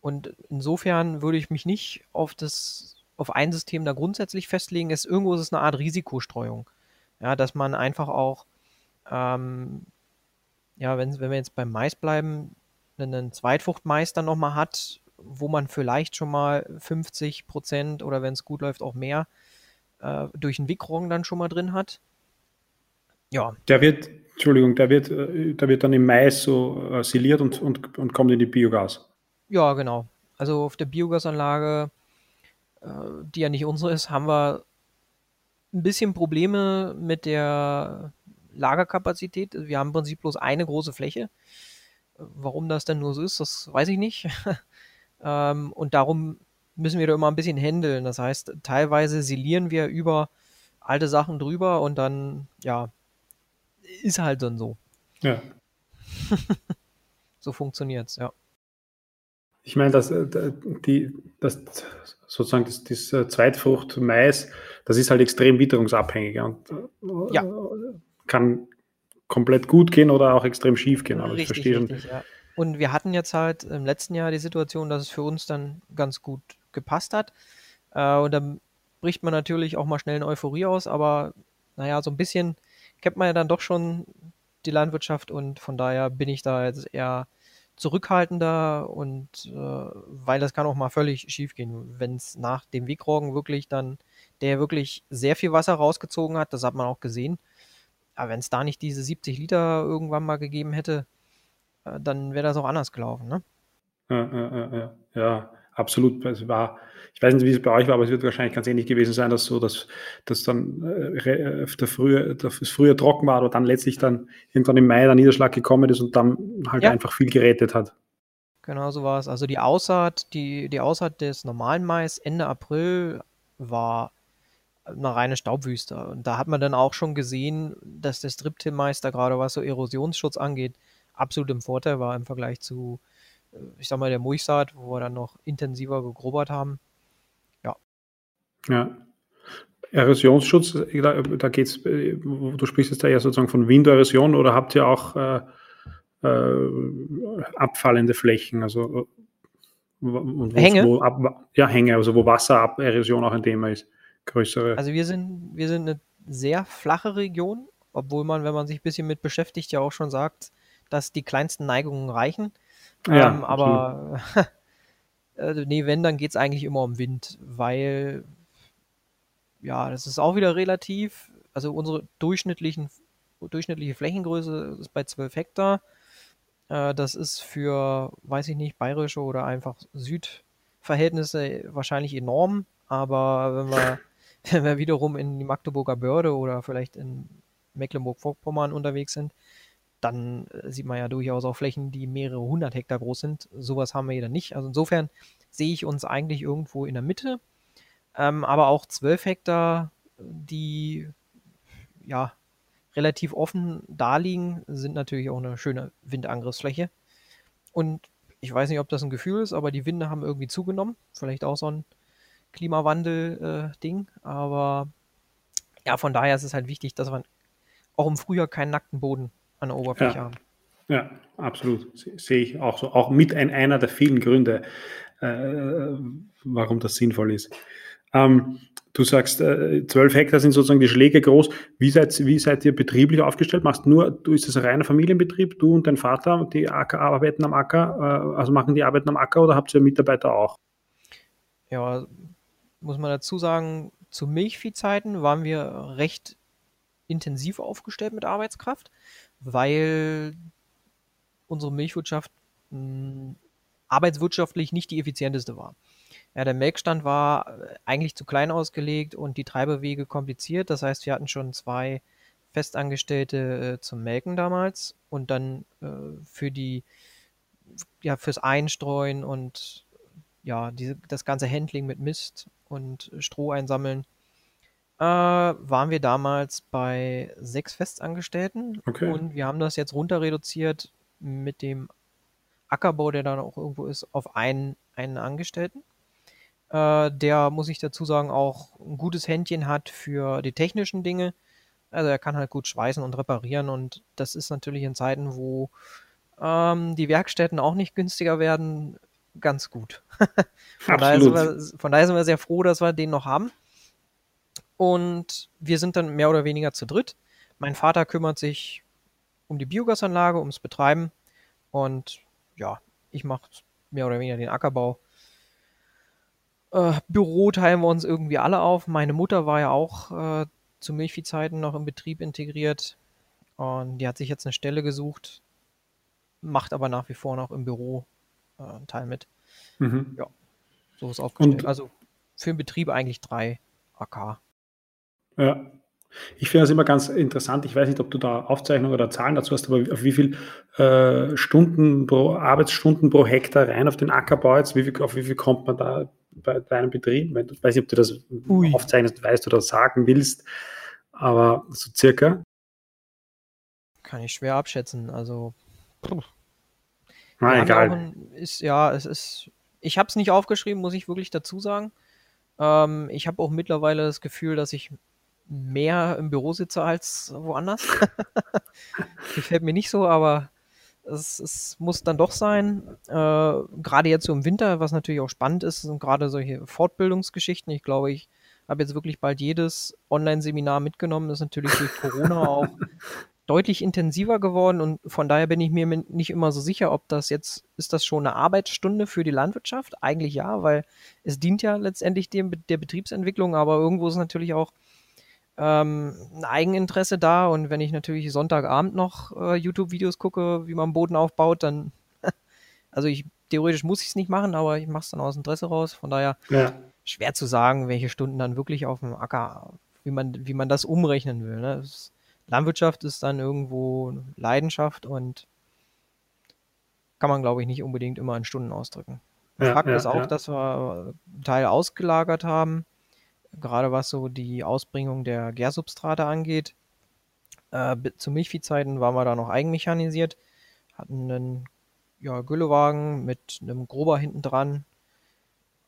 Und insofern würde ich mich nicht auf das, auf ein System da grundsätzlich festlegen. Es irgendwo ist es eine Art Risikostreuung. Ja, dass man einfach auch ähm, ja, wenn, wenn wir jetzt beim Mais bleiben, einen Zweitfruchtmais dann nochmal hat, wo man vielleicht schon mal 50 Prozent oder wenn es gut läuft auch mehr äh, durch den Wickroggen dann schon mal drin hat. Ja. Der wird, Entschuldigung, der wird, äh, der wird dann im Mais so äh, siliert und, und, und kommt in die Biogas. Ja, genau. Also auf der Biogasanlage, äh, die ja nicht unsere ist, haben wir ein bisschen Probleme mit der Lagerkapazität. Wir haben im Prinzip bloß eine große Fläche. Warum das denn nur so ist, das weiß ich nicht. ähm, und darum müssen wir da immer ein bisschen handeln. Das heißt, teilweise silieren wir über alte Sachen drüber und dann, ja, ist halt dann so. Ja. so funktioniert's, ja. Ich meine, dass äh, die, das sozusagen das, das äh, Zweitfrucht Mais, das ist halt extrem witterungsabhängig und äh, ja. kann komplett gut gehen oder auch extrem schief gehen. Aber richtig, ich verstehe richtig, ja. Und wir hatten jetzt halt im letzten Jahr die Situation, dass es für uns dann ganz gut gepasst hat. und dann bricht man natürlich auch mal schnell in Euphorie aus, aber naja, so ein bisschen kennt man ja dann doch schon die Landwirtschaft und von daher bin ich da jetzt eher zurückhaltender und äh, weil das kann auch mal völlig schief gehen, wenn es nach dem Wegroggen wirklich dann, der wirklich sehr viel Wasser rausgezogen hat, das hat man auch gesehen, aber wenn es da nicht diese 70 Liter irgendwann mal gegeben hätte, äh, dann wäre das auch anders gelaufen, ne? Ja, ja, ja, ja absolut. Es war, ich weiß nicht, wie es bei euch war, aber es wird wahrscheinlich ganz ähnlich gewesen sein, dass so, dass, dass dann äh, der früher, das früher trocken war, aber dann letztlich dann irgendwann im Mai der Niederschlag gekommen ist und dann halt ja. einfach viel gerettet hat. Genau so war es. Also die Aussaat, die, die Aussaat des normalen Mais Ende April war eine reine Staubwüste. Und da hat man dann auch schon gesehen, dass der Striptil-Meister, gerade was so Erosionsschutz angeht, absolut im Vorteil war im Vergleich zu ich sag mal, der Mulchsaat, wo wir dann noch intensiver gegrobert haben. Ja. Ja. Erosionsschutz, da, da geht es, du sprichst jetzt da ja sozusagen von Winderosion oder habt ihr auch äh, äh, abfallende Flächen, also äh, und Hänge? Wo, ab, ja, Hänge, also wo Wassererosion auch ein Thema ist, größere. Also wir sind, wir sind eine sehr flache Region, obwohl man, wenn man sich ein bisschen mit beschäftigt, ja auch schon sagt, dass die kleinsten Neigungen reichen. Ja, ähm, aber äh, nee, wenn, dann geht es eigentlich immer um Wind, weil ja, das ist auch wieder relativ. Also unsere durchschnittlichen, durchschnittliche Flächengröße ist bei 12 Hektar. Äh, das ist für, weiß ich nicht, bayerische oder einfach Südverhältnisse wahrscheinlich enorm. Aber wenn wir, wenn wir wiederum in die Magdeburger Börde oder vielleicht in Mecklenburg-Vorpommern unterwegs sind, dann äh, sieht man ja durchaus auch Flächen, die mehrere hundert Hektar groß sind. Sowas haben wir hier dann nicht. Also insofern sehe ich uns eigentlich irgendwo in der Mitte. Ähm, aber auch zwölf Hektar, die ja relativ offen daliegen, sind natürlich auch eine schöne Windangriffsfläche. Und ich weiß nicht, ob das ein Gefühl ist, aber die Winde haben irgendwie zugenommen. Vielleicht auch so ein Klimawandel-Ding. Äh, aber ja, von daher ist es halt wichtig, dass man auch im Frühjahr keinen nackten Boden an der Oberfläche ja. haben. Ja, absolut. Sehe ich auch so. Auch mit ein, einer der vielen Gründe, äh, warum das sinnvoll ist. Ähm, du sagst, äh, 12 Hektar sind sozusagen die Schläge groß. Wie seid, wie seid ihr betrieblich aufgestellt? Machst nur, du ist das ein reiner Familienbetrieb, du und dein Vater, die Acker, arbeiten am Acker, äh, also machen die Arbeiten am Acker oder habt ihr Mitarbeiter auch? Ja, muss man dazu sagen, zu Milchviehzeiten waren wir recht intensiv aufgestellt mit Arbeitskraft, weil unsere Milchwirtschaft mh, hm, arbeitswirtschaftlich nicht die effizienteste war. Ja, der Melkstand war äh, eigentlich zu klein ausgelegt und die Treibewege kompliziert. Das heißt, wir hatten schon zwei Festangestellte äh, zum Melken damals und dann äh, für die, ja, fürs Einstreuen und ja, diese, das ganze Handling mit Mist und Stroh einsammeln äh, waren wir damals bei sechs Festangestellten okay. und wir haben das jetzt runter reduziert mit dem Ackerbau, der dann auch irgendwo ist, auf einen, einen Angestellten. Äh, der, muss ich dazu sagen, auch ein gutes Händchen hat für die technischen Dinge. Also er kann halt gut schweißen und reparieren und das ist natürlich in Zeiten, wo ähm, die Werkstätten auch nicht günstiger werden, ganz gut. von, daher wir, von, daher sind wir, sehr froh, dass wir den noch haben. Und wir sind dann mehr oder weniger zu dritt. Mein Vater kümmert sich um die Biogasanlage, ums Betreiben. Und ja, ich mache mehr oder weniger den Ackerbau. Äh, Büro teilen wir uns irgendwie alle auf. Meine Mutter war ja auch äh, zu Milchviehzeiten noch im Betrieb integriert. Und die hat sich jetzt eine Stelle gesucht, macht aber nach wie vor noch im Büro äh, einen Teil mit. Mhm. Ja, so ist aufgestellt. Und also für den Betrieb eigentlich drei AK. Ja. Ich finde das immer ganz interessant. Ich weiß nicht, ob du da Aufzeichnungen oder Zahlen dazu hast, aber auf wie viel äh, Stunden pro Arbeitsstunden pro Hektar rein auf den Ackerbau jetzt, wie viel, auf wie viel kommt man da bei deinem Betrieb? Ich weiß nicht, ob du das Ui. aufzeichnest, weißt oder sagen willst, aber so circa. Kann ich schwer abschätzen. Also. Na, egal. Ist, ja, es ist. Ich habe es nicht aufgeschrieben, muss ich wirklich dazu sagen. Ähm, ich habe auch mittlerweile das Gefühl, dass ich mehr im Büro sitze als woanders. Gefällt mir nicht so, aber es, es muss dann doch sein. Äh, gerade jetzt so im Winter, was natürlich auch spannend ist, sind gerade solche Fortbildungsgeschichten. Ich glaube, ich habe jetzt wirklich bald jedes Online-Seminar mitgenommen. Das ist natürlich durch Corona auch deutlich intensiver geworden und von daher bin ich mir nicht immer so sicher, ob das jetzt, ist das schon eine Arbeitsstunde für die Landwirtschaft? Eigentlich ja, weil es dient ja letztendlich dem, der Betriebsentwicklung, aber irgendwo ist natürlich auch ähm, ein Eigeninteresse da und wenn ich natürlich Sonntagabend noch äh, YouTube-Videos gucke, wie man Boden aufbaut, dann, also ich, theoretisch muss ich es nicht machen, aber ich mache es dann aus Interesse raus, von daher ja. schwer zu sagen, welche Stunden dann wirklich auf dem Acker, wie man, wie man das umrechnen will. Ne? Das, Landwirtschaft ist dann irgendwo Leidenschaft und kann man, glaube ich, nicht unbedingt immer in Stunden ausdrücken. Ja, Fakt ja, ist auch, ja. dass wir einen Teil ausgelagert haben, gerade was so die Ausbringung der Gärsubstrate angeht. Äh, zu Milchviehzeiten waren wir da noch eigenmechanisiert, hatten einen ja, Güllewagen mit einem Grober hinten dran.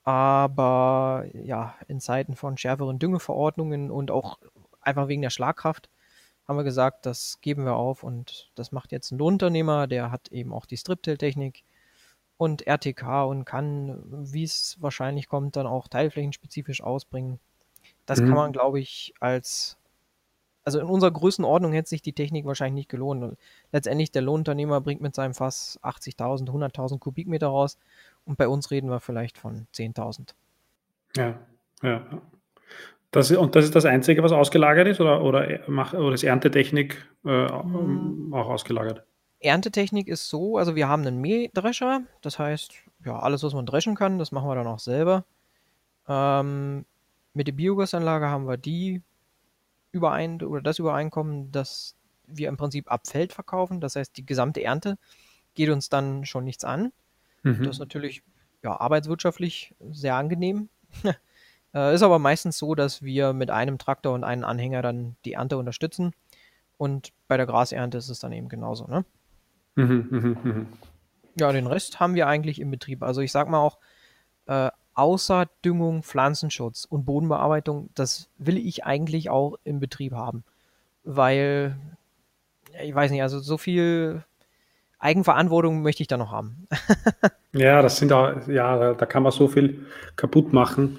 Aber ja, in Zeiten von schärferen Düngeverordnungen und auch einfach wegen der Schlagkraft haben wir gesagt, das geben wir auf und das macht jetzt ein Lohnunternehmer, der hat eben auch die Striptail-Technik und RTK und kann, wie es wahrscheinlich kommt, dann auch teilflächenspezifisch ausbringen. Das mhm. kann man, glaube ich, als, also in unserer Größenordnung hätte sich die Technik wahrscheinlich nicht gelohnt. Letztendlich, der Lohnunternehmer bringt mit seinem Fass 80.000, 100.000 Kubikmeter raus und bei uns reden wir vielleicht von 10.000. Ja, ja. Das, und das ist das Einzige, was ausgelagert ist oder, oder, oder ist Erntetechnik äh, hm. auch ausgelagert? Erntetechnik ist so, also wir haben einen Mähdrescher, das heißt, ja, alles, was man dreschen kann, das machen wir dann auch selber. Ähm, mit der Biogasanlage haben wir die Überein oder das Übereinkommen, dass wir im Prinzip ab Feld verkaufen. Das heißt, die gesamte Ernte geht uns dann schon nichts an. Mhm. Das ist natürlich ja, arbeitswirtschaftlich sehr angenehm. Äh, ist aber meistens so, dass wir mit einem Traktor und einem Anhänger dann die Ernte unterstützen. Und bei der Grasernte ist es dann eben genauso, ne? Mhm, mhm, mhm. Ja, den Rest haben wir eigentlich im Betrieb. Also ich sag mal auch, äh, außer Düngung, Pflanzenschutz und Bodenbearbeitung, das will ich eigentlich auch im Betrieb haben. Weil, ich weiß nicht, also so viel Eigenverantwortung möchte ich da noch haben. ja, das sind da, ja, da kann man so viel kaputt machen.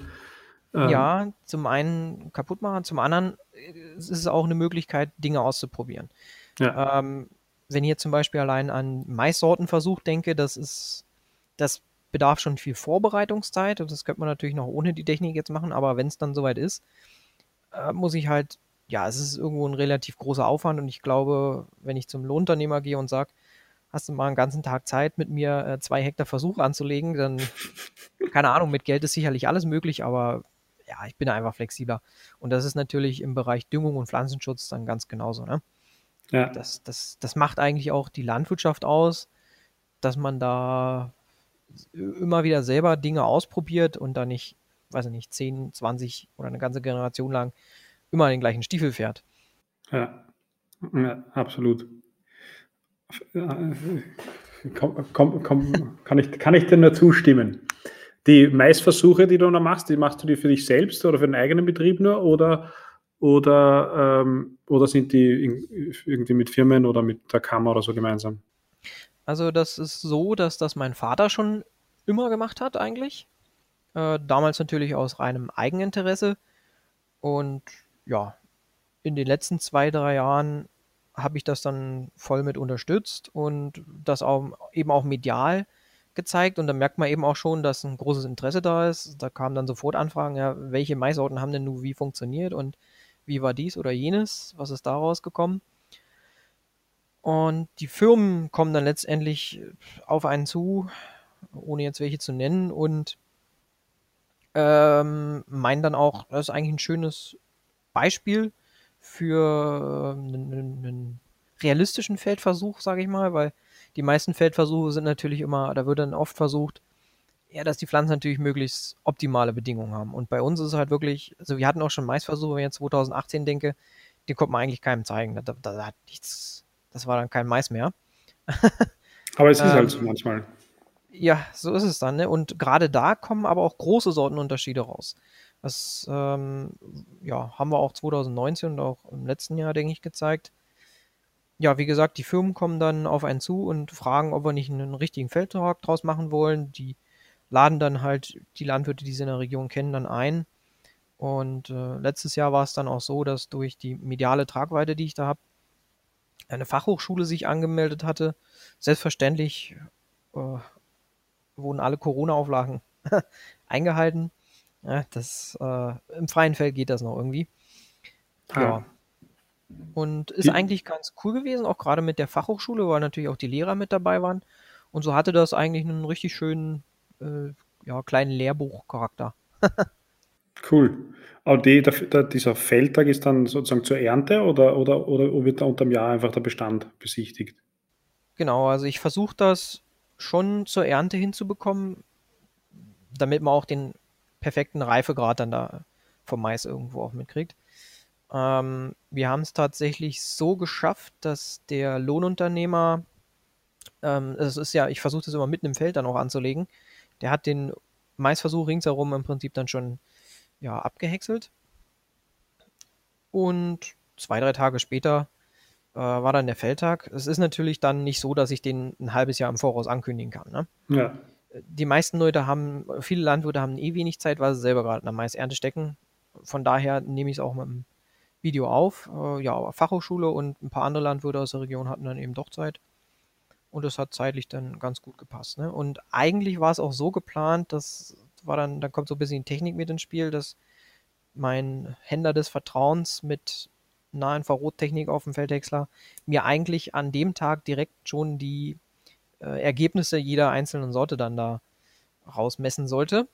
Ähm, ja, zum einen kaputt machen, zum anderen äh, ist es auch eine Möglichkeit, Dinge auszuprobieren. Ja. Ähm, wenn ich jetzt zum Beispiel allein an Maissortenversuch denke, das ist, das bedarf schon viel Vorbereitungszeit und das könnte man natürlich noch ohne die Technik jetzt machen, aber wenn es dann soweit ist, äh, muss ich halt, ja, es ist irgendwo ein relativ großer Aufwand und ich glaube, wenn ich zum Lohnunternehmer gehe und sage, hast du mal einen ganzen Tag Zeit, mit mir äh, zwei Hektar Versuch anzulegen, dann, keine Ahnung, mit Geld ist sicherlich alles möglich, aber ja, ich bin einfach flexibler. Und das ist natürlich im Bereich Düngung und Pflanzenschutz dann ganz genauso. Ne? Ja. Das, das, das macht eigentlich auch die Landwirtschaft aus, dass man da immer wieder selber Dinge ausprobiert und da nicht, weiß ich nicht, 10, 20 oder eine ganze Generation lang immer den gleichen Stiefel fährt. Ja, ja absolut. Komm, komm, komm, kann, ich, kann ich dir nur zustimmen. Die Maisversuche, die du noch machst, die machst du die für dich selbst oder für den eigenen Betrieb nur oder, oder, ähm, oder sind die in, irgendwie mit Firmen oder mit der Kammer oder so gemeinsam? Also das ist so, dass das mein Vater schon immer gemacht hat eigentlich. Äh, damals natürlich aus reinem Eigeninteresse. Und ja, in den letzten zwei, drei Jahren habe ich das dann voll mit unterstützt und das auch, eben auch medial gezeigt. Und dann merkt man eben auch schon, dass ein großes Interesse da ist. Da kamen dann sofort Anfragen, ja, welche Maisorten haben denn nun wie funktioniert und wie war dies oder jenes, was ist daraus gekommen. Und die Firmen kommen dann letztendlich auf einen zu, ohne jetzt welche zu nennen, und ähm, meinen dann auch, das ist eigentlich ein schönes Beispiel für einen, einen realistischen Feldversuch, sage ich mal, weil die meisten Feldversuche sind natürlich immer, da wird dann oft versucht, ja, dass die Pflanzen natürlich möglichst optimale Bedingungen haben. Und bei uns ist es halt wirklich, also wir hatten auch schon Maisversuche, wenn ich jetzt 2018 denke, die konnte man eigentlich keinem zeigen. Da, da, da, hat nichts, das war dann kein Mais mehr. aber es ist halt ähm, halt so manchmal. Ja, so ist es dann. Ne? Und gerade da kommen aber auch große Sortenunterschiede raus. Das ähm, ja, haben wir auch 2019 und auch im letzten Jahr, denke ich, gezeigt. Ja, wie gesagt, die Firmen kommen dann auf einen zu und fragen, ob wir nicht einen richtigen Feldtag draus machen wollen. Die laden dann halt die Landwirte, die sie in der Region kennen, dann ein. Und äh, letztes Jahr war es dann auch so, dass durch die mediale Tragweite, die ich da habe, eine Fachhochschule sich angemeldet hatte. Selbstverständlich äh, wurden alle Corona-Auflagen eingehalten. Ja, das, äh, Im freien Feld geht das noch irgendwie. Ja. Und ist eigentlich ganz cool gewesen, auch gerade mit der Fachhochschule, weil natürlich auch die Lehrer mit dabei waren. Und so hatte das eigentlich einen richtig schönen, äh, ja, kleinen Lehrbuchcharakter. cool. Aber die, der, der, dieser Feldtag ist dann sozusagen zur Ernte oder, oder, oder wird da unterm Jahr einfach der Bestand besichtigt? Genau, also ich versuche das schon zur Ernte hinzubekommen, damit man auch den perfekten Reifegrad dann da vom Mais irgendwo auch mitkriegt. Ähm, wir haben es tatsächlich so geschafft, dass der Lohnunternehmer, ähm, es ist ja, ich versuche das immer mitten im Feld dann auch anzulegen, der hat den Maisversuch ringsherum im Prinzip dann schon ja, abgehäckselt. Und zwei, drei Tage später äh, war dann der Feldtag. Es ist natürlich dann nicht so, dass ich den ein halbes Jahr im Voraus ankündigen kann. Ne? Ja. Die meisten Leute haben, viele Landwirte haben eh wenig Zeit, weil sie selber gerade in der Maisernte stecken. Von daher nehme ich es auch mit dem Video auf. Äh, ja, Fachhochschule und ein paar andere Landwirte aus der Region hatten dann eben doch Zeit. Und das hat zeitlich dann ganz gut gepasst. Ne? Und eigentlich war es auch so geplant, dass war dann, dann kommt so ein bisschen Technik mit ins Spiel, dass mein Händler des Vertrauens mit Nahinfrarottechnik auf dem Feldhäcksler mir eigentlich an dem Tag direkt schon die äh, Ergebnisse jeder einzelnen Sorte dann da rausmessen sollte.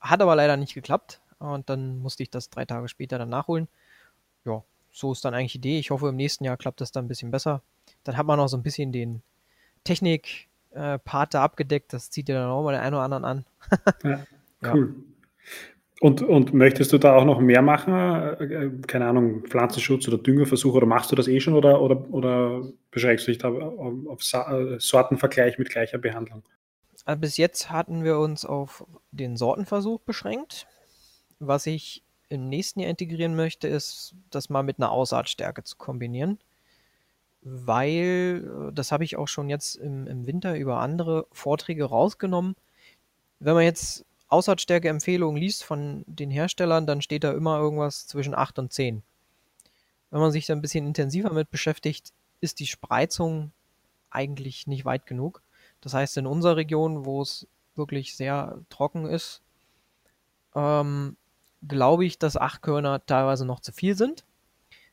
Hat aber leider nicht geklappt und dann musste ich das drei Tage später dann nachholen. Ja, so ist dann eigentlich die Idee. Ich hoffe, im nächsten Jahr klappt das dann ein bisschen besser. Dann hat man noch so ein bisschen den Technik-Part äh, da abgedeckt. Das zieht ja dann auch mal den einen oder anderen an. ja, cool. Und, und möchtest du da auch noch mehr machen? Äh, keine Ahnung, Pflanzenschutz oder Düngerversuche oder machst du das eh schon oder, oder, oder beschränkst du dich da auf äh, Sortenvergleich mit gleicher Behandlung? Also bis jetzt hatten wir uns auf den Sortenversuch beschränkt. Was ich im nächsten Jahr integrieren möchte, ist, das mal mit einer Aussaatstärke zu kombinieren. Weil, äh, das habe ich auch schon jetzt im, im Winter über andere Vorträge rausgenommen. Wenn man jetzt Aussaatstärke-Empfehlungen liest von den Herstellern, dann steht da immer irgendwas zwischen 8 und 10. Wenn man sich da ein bisschen intensiver mit beschäftigt, ist die Spreizung eigentlich nicht weit genug. Das heißt, in unserer Region, wo es wirklich sehr trocken ist, ähm, glaube ich, dass 8 Körner teilweise noch zu viel sind.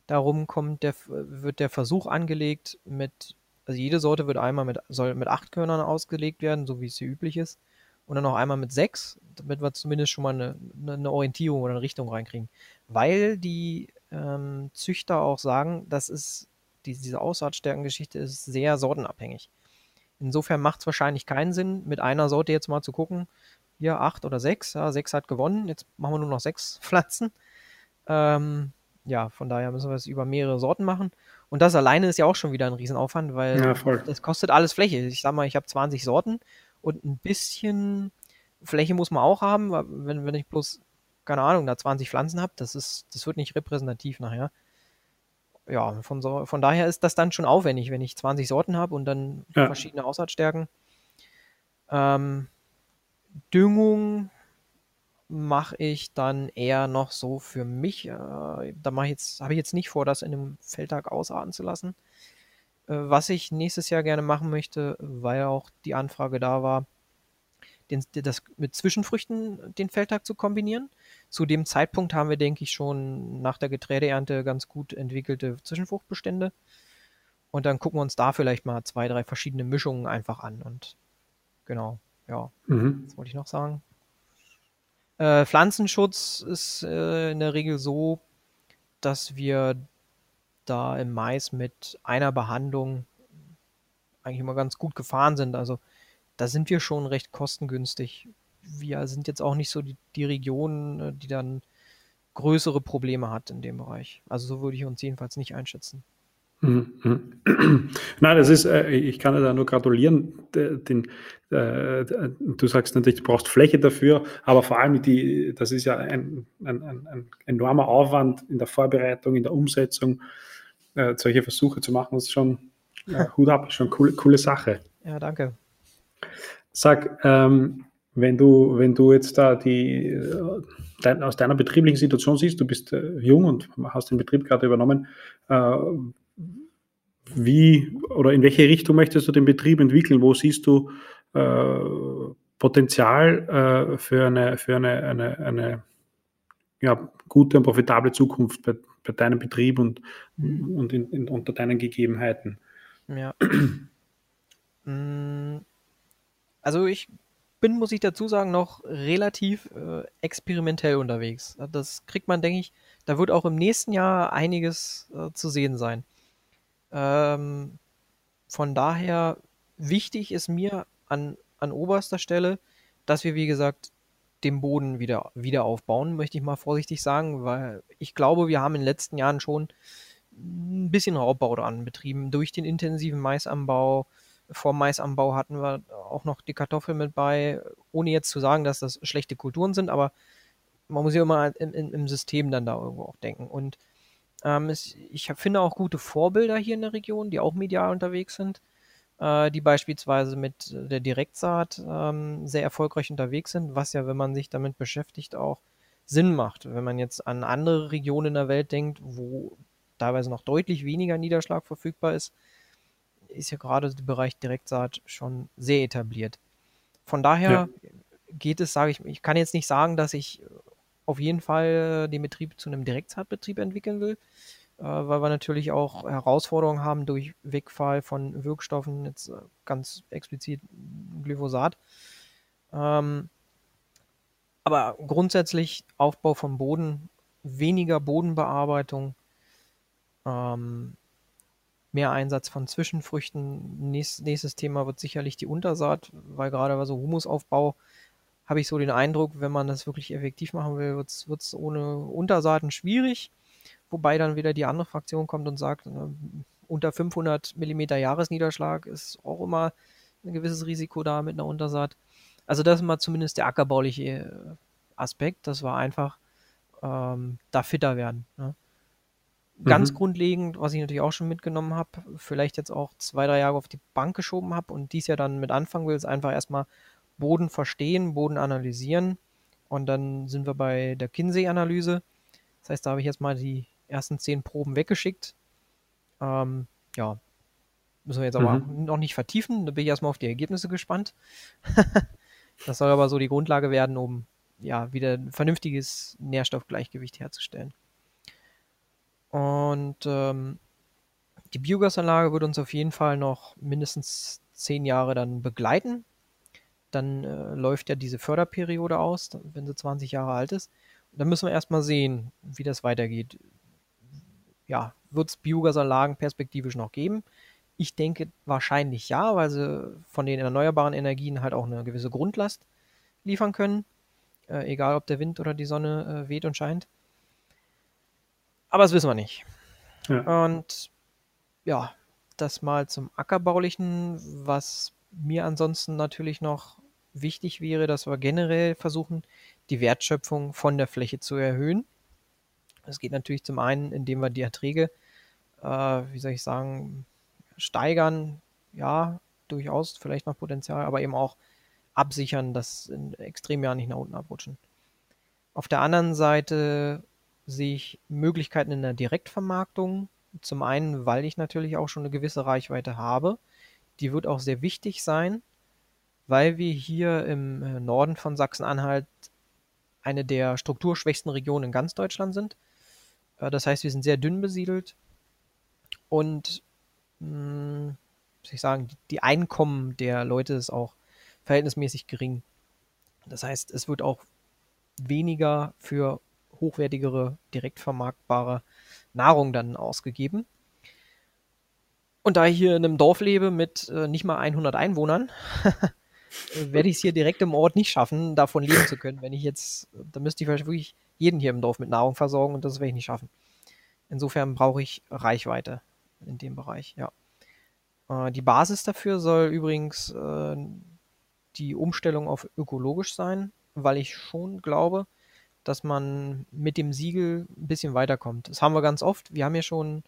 Darum kommt der, wird der Versuch angelegt mit, also jede Sorte wird einmal mit, soll mit 8 Körnern ausgelegt werden, so wie es hier üblich ist und dann noch einmal mit 6, damit wir zumindest schon mal eine, eine Orientierung oder eine Richtung reinkriegen. Weil die ähm, Züchter auch sagen, das ist, die, diese Aussaatstärkengeschichte ist sehr sortenabhängig. Insofern macht es wahrscheinlich keinen Sinn, mit einer Sorte jetzt mal zu gucken, hier 8 oder 6, ja, 6 hat gewonnen, jetzt machen wir nur noch 6 Pflanzen. Ähm, ja, von daher müssen wir es über mehrere Sorten machen. Und das alleine ist ja auch schon wieder ein Riesenaufwand, weil ja, das kostet alles Fläche. Ich sag mal, ich habe 20 Sorten und ein bisschen Fläche muss man auch haben, wenn, wenn ich bloß, keine Ahnung, da 20 Pflanzen habe, das ist, das wird nicht repräsentativ nachher. Ja, von, so, von daher ist das dann schon aufwendig, wenn ich 20 Sorten habe und dann ja. verschiedene Aussaatstärken. Ähm, Düngung mache ich dann eher noch so für mich. Äh, da mache ich jetzt, habe ich jetzt nicht vor, das in einem Feldtag ausarten zu lassen. Äh, was ich nächstes Jahr gerne machen möchte, weil auch die Anfrage da war, den, das mit Zwischenfrüchten den Feldtag zu kombinieren. Zu dem Zeitpunkt haben wir, denke ich, schon nach der Getreideernte ganz gut entwickelte Zwischenfruchtbestände. Und dann gucken wir uns da vielleicht mal zwei, drei verschiedene Mischungen einfach an. Und genau, ja, mhm. das wollte ich noch sagen. Äh, Pflanzenschutz ist äh, in der Regel so, dass wir da im Mais mit einer Behandlung eigentlich immer ganz gut gefahren sind. Also da sind wir schon recht kostengünstig. Wir sind jetzt auch nicht so die, die Region, äh, die dann größere Probleme hat in dem Bereich. Also so würde ich uns jedenfalls nicht einschätzen. Mhm. Nein, das ist, äh, ich kann dir da nur gratulieren. Den, äh, du sagst natürlich, du brauchst Fläche dafür, aber vor allem die, das ist ja ein, ein, ein, ein enormer Aufwand in der Vorbereitung, in der Umsetzung, äh, solche Versuche zu machen. Das ist schon äh, Hut ab, schon coole, coole Sache. Ja, danke. Sag, ähm, wenn du, wenn du jetzt da die dein, aus deiner betrieblichen Situation siehst, du bist äh, jung und hast den Betrieb gerade übernommen, äh, wie oder in welche Richtung möchtest du den Betrieb entwickeln? Wo siehst du äh, Potenzial äh, für eine, für eine, eine, eine ja, gute und profitable Zukunft bei, bei deinem Betrieb und, und in, in, unter deinen Gegebenheiten? Ja. Mm, also ich bin, muss ich dazu sagen, noch relativ äh, experimentell unterwegs. Das kriegt man, denke ich, da wird auch im nächsten Jahr einiges äh, zu sehen sein. Ähm, von daher wichtig ist mir an, an oberster Stelle, dass wir, wie gesagt, den Boden wieder, wieder aufbauen, möchte ich mal vorsichtig sagen, weil ich glaube, wir haben in den letzten Jahren schon ein bisschen Raubbau dran betrieben durch den intensiven Maisanbau. Vor Maisanbau hatten wir auch noch die Kartoffel mit bei, ohne jetzt zu sagen, dass das schlechte Kulturen sind, aber man muss ja immer im, im System dann da irgendwo auch denken. Und ähm, es, ich finde auch gute Vorbilder hier in der Region, die auch medial unterwegs sind, die beispielsweise mit der Direktsaat ähm, sehr erfolgreich unterwegs sind, was ja, wenn man sich damit beschäftigt, auch Sinn macht. Wenn man jetzt an andere Regionen in der Welt denkt, wo teilweise noch deutlich weniger Niederschlag verfügbar ist, ist ja gerade der Bereich Direktsaat schon sehr etabliert. Von daher ja. geht es, sage ich, ich kann jetzt nicht sagen, dass ich auf jeden Fall den Betrieb zu einem Direktsaatbetrieb entwickeln will, äh, weil wir natürlich auch Herausforderungen haben durch Wegfall von Wirkstoffen, jetzt äh, ganz explizit Glyphosat. Ähm, aber grundsätzlich Aufbau von Boden, weniger Bodenbearbeitung, ähm, mehr Einsatz von Zwischenfrüchten. Nächstes, nächstes Thema wird sicherlich die Untersaat, weil gerade bei so Humusaufbau habe ich so den Eindruck, wenn man das wirklich effektiv machen will, wird es ohne Untersaaten schwierig. Wobei dann wieder die andere Fraktion kommt und sagt, äh, unter 500 mm Jahresniederschlag ist auch immer ein gewisses Risiko da mit einer Untersaat. Also das ist mal zumindest der ackerbauliche äh, Aspekt, dass wir einfach ähm, da fitter werden. Ne? Ganz mhm. grundlegend, was ich natürlich auch schon mitgenommen habe, vielleicht jetzt auch zwei, drei Jahre auf die Bank geschoben habe und dies ja dann mit anfangen will, ist einfach erstmal Boden verstehen, Boden analysieren. Und dann sind wir bei der Kinsey-Analyse. Das heißt, da habe ich jetzt mal die ersten zehn Proben weggeschickt. Ähm, ja, müssen wir jetzt aber mhm. noch nicht vertiefen. Da bin ich erstmal auf die Ergebnisse gespannt. das soll aber so die Grundlage werden, um ja wieder ein vernünftiges Nährstoffgleichgewicht herzustellen. Und ähm, die Biogasanlage wird uns auf jeden Fall noch mindestens zehn Jahre dann begleiten dann äh, läuft ja diese Förderperiode aus, wenn sie 20 Jahre alt ist. Und dann müssen wir erstmal sehen, wie das weitergeht. Ja, wird es Biogasanlagen perspektivisch noch geben? Ich denke wahrscheinlich ja, weil sie von den erneuerbaren Energien halt auch eine gewisse Grundlast liefern können. Äh, egal, ob der Wind oder die Sonne äh, weht und scheint. Aber das wissen wir nicht. Ja. Und ja, das mal zum Ackerbaulichen, was mir ansonsten natürlich noch wichtig wäre, dass wir generell versuchen, die Wertschöpfung von der Fläche zu erhöhen. Das geht natürlich zum einen, indem wir die Erträge, äh, wie soll ich sagen, steigern. Ja, durchaus vielleicht noch Potenzial, aber eben auch absichern, dass in Extremjahren nicht nach unten abrutschen. Auf der anderen Seite sehe ich Möglichkeiten in der Direktvermarktung. Zum einen, weil ich natürlich auch schon eine gewisse Reichweite habe. Die wird auch sehr wichtig sein, weil wir hier im äh, Norden von Sachsen-Anhalt eine der strukturschwächsten Regionen in ganz Deutschland sind. Äh, das heißt, wir sind sehr dünn besiedelt und mh, hm, ich sagen, die Einkommen der Leute ist auch verhältnismäßig gering. Das heißt, es wird auch weniger für hochwertigere, direkt vermarktbare Nahrung dann ausgegeben. Und da ich hier in einem Dorf lebe mit äh, nicht mal 100 Einwohnern, werde ich es hier direkt im Ort nicht schaffen, davon leben zu können. Wenn ich jetzt, da müsste ich wirklich jeden hier im Dorf mit Nahrung versorgen und das werde ich nicht schaffen. Insofern brauche ich Reichweite in dem Bereich, ja. Äh, die Basis dafür soll übrigens äh, die Umstellung auf ökologisch sein, weil ich schon glaube, dass man mit dem Siegel ein bisschen weiterkommt. Das haben wir ganz oft. Wir haben ja schon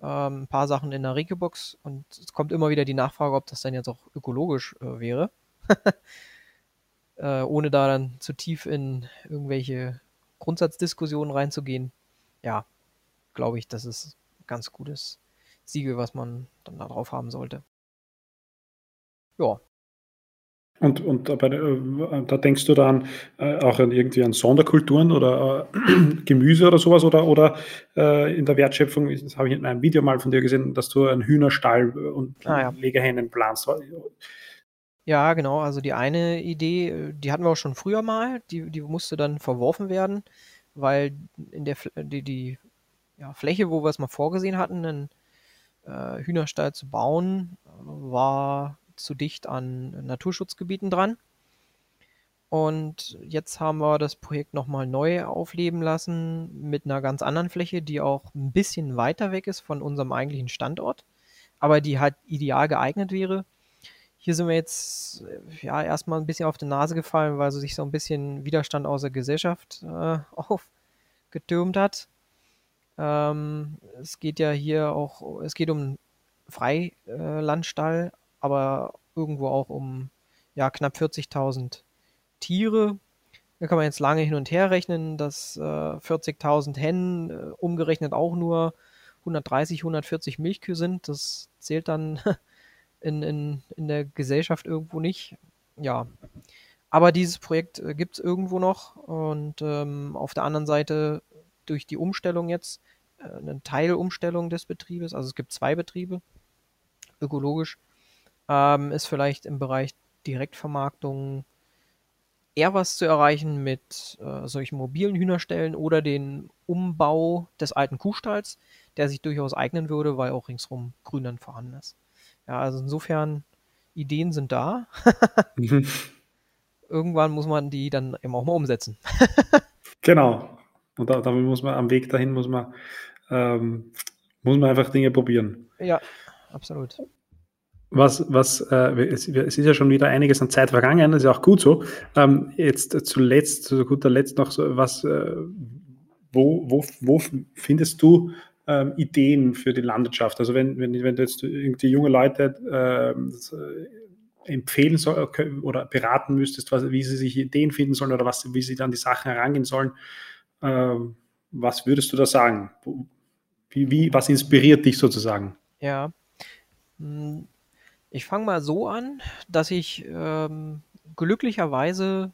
ähm, ein paar Sachen in der Regelbox und es kommt immer wieder die Nachfrage, ob das dann jetzt auch ökologisch äh, wäre. äh, ohne da dann zu tief in irgendwelche Grundsatzdiskussionen reinzugehen. Ja, glaube ich, das ist ein ganz gutes Siegel, was man dann da drauf haben sollte. Ja, und, und dabei, äh, da denkst du dann äh, auch an irgendwie an Sonderkulturen oder äh, Gemüse oder sowas oder, oder äh, in der Wertschöpfung, das habe ich in einem Video mal von dir gesehen, dass du einen Hühnerstall und ah, ja. Legehennen planst. Ja, genau. Also die eine Idee, die hatten wir auch schon früher mal, die, die musste dann verworfen werden, weil in der die, die ja, Fläche, wo wir es mal vorgesehen hatten, einen äh, Hühnerstall zu bauen, war zu dicht an Naturschutzgebieten dran. Und jetzt haben wir das Projekt nochmal neu aufleben lassen mit einer ganz anderen Fläche, die auch ein bisschen weiter weg ist von unserem eigentlichen Standort, aber die halt ideal geeignet wäre. Hier sind wir jetzt ja erstmal ein bisschen auf die Nase gefallen, weil so sich so ein bisschen Widerstand aus der Gesellschaft äh, aufgetürmt hat. Ähm, es geht ja hier auch, es geht um Freilandstall, aber irgendwo auch um ja, knapp 40.000 Tiere. Da kann man jetzt lange hin und her rechnen, dass äh, 40.000 Hennen äh, umgerechnet auch nur 130, 140 Milchkühe sind. Das zählt dann in, in, in der Gesellschaft irgendwo nicht. Ja. Aber dieses Projekt äh, gibt es irgendwo noch und ähm, auf der anderen Seite durch die Umstellung jetzt, äh, eine Teilumstellung des Betriebes, also es gibt zwei Betriebe, ökologisch, ähm, ist vielleicht im Bereich Direktvermarktung eher was zu erreichen mit äh, solchen mobilen Hühnerstellen oder den Umbau des alten Kuhstalls, der sich durchaus eignen würde, weil auch ringsrum Grün dann vorhanden ist. Ja, also insofern, Ideen sind da. mhm. Irgendwann muss man die dann eben auch mal umsetzen. genau. Und da, damit muss man am Weg dahin muss man, ähm, muss man einfach Dinge probieren. Ja, absolut was, was äh, es, es, ist ja schon wieder einiges an Zeit vergangen, das ist ja auch gut so. Ähm, jetzt zuletzt, zu guter Letzt noch so was, äh, wo, wo, wo findest du ähm, Ideen für die Landwirtschaft? Also wenn, wenn, wenn du jetzt irgendwie junge Leute ähm, äh, empfehlen soll, oder beraten müsstest, was, wie sie sich Ideen finden sollen oder was, wie sie dann die Sachen herangehen sollen, äh, was würdest du da sagen? Wie, wie, was inspiriert dich sozusagen? Ja, hm, ich fange mal so an, dass ich ähm, glücklicherweise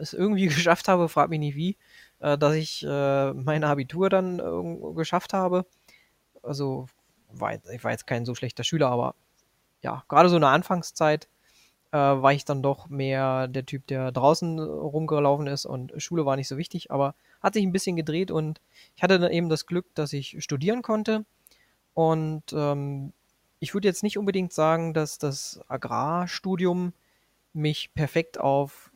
es irgendwie geschafft habe, frag mich nicht wie, äh, dass ich äh, mein Abitur dann äh, geschafft habe. Also, war, ich war jetzt kein so schlechter Schüler, aber ja, gerade so in der Anfangszeit äh, war ich dann doch mehr der Typ, der draußen rumgelaufen ist und Schule war nicht so wichtig, aber hat sich ein bisschen gedreht und ich hatte dann eben das Glück, dass ich studieren konnte und ähm, ich würde jetzt nicht unbedingt sagen, dass das Agrarstudium mich perfekt auf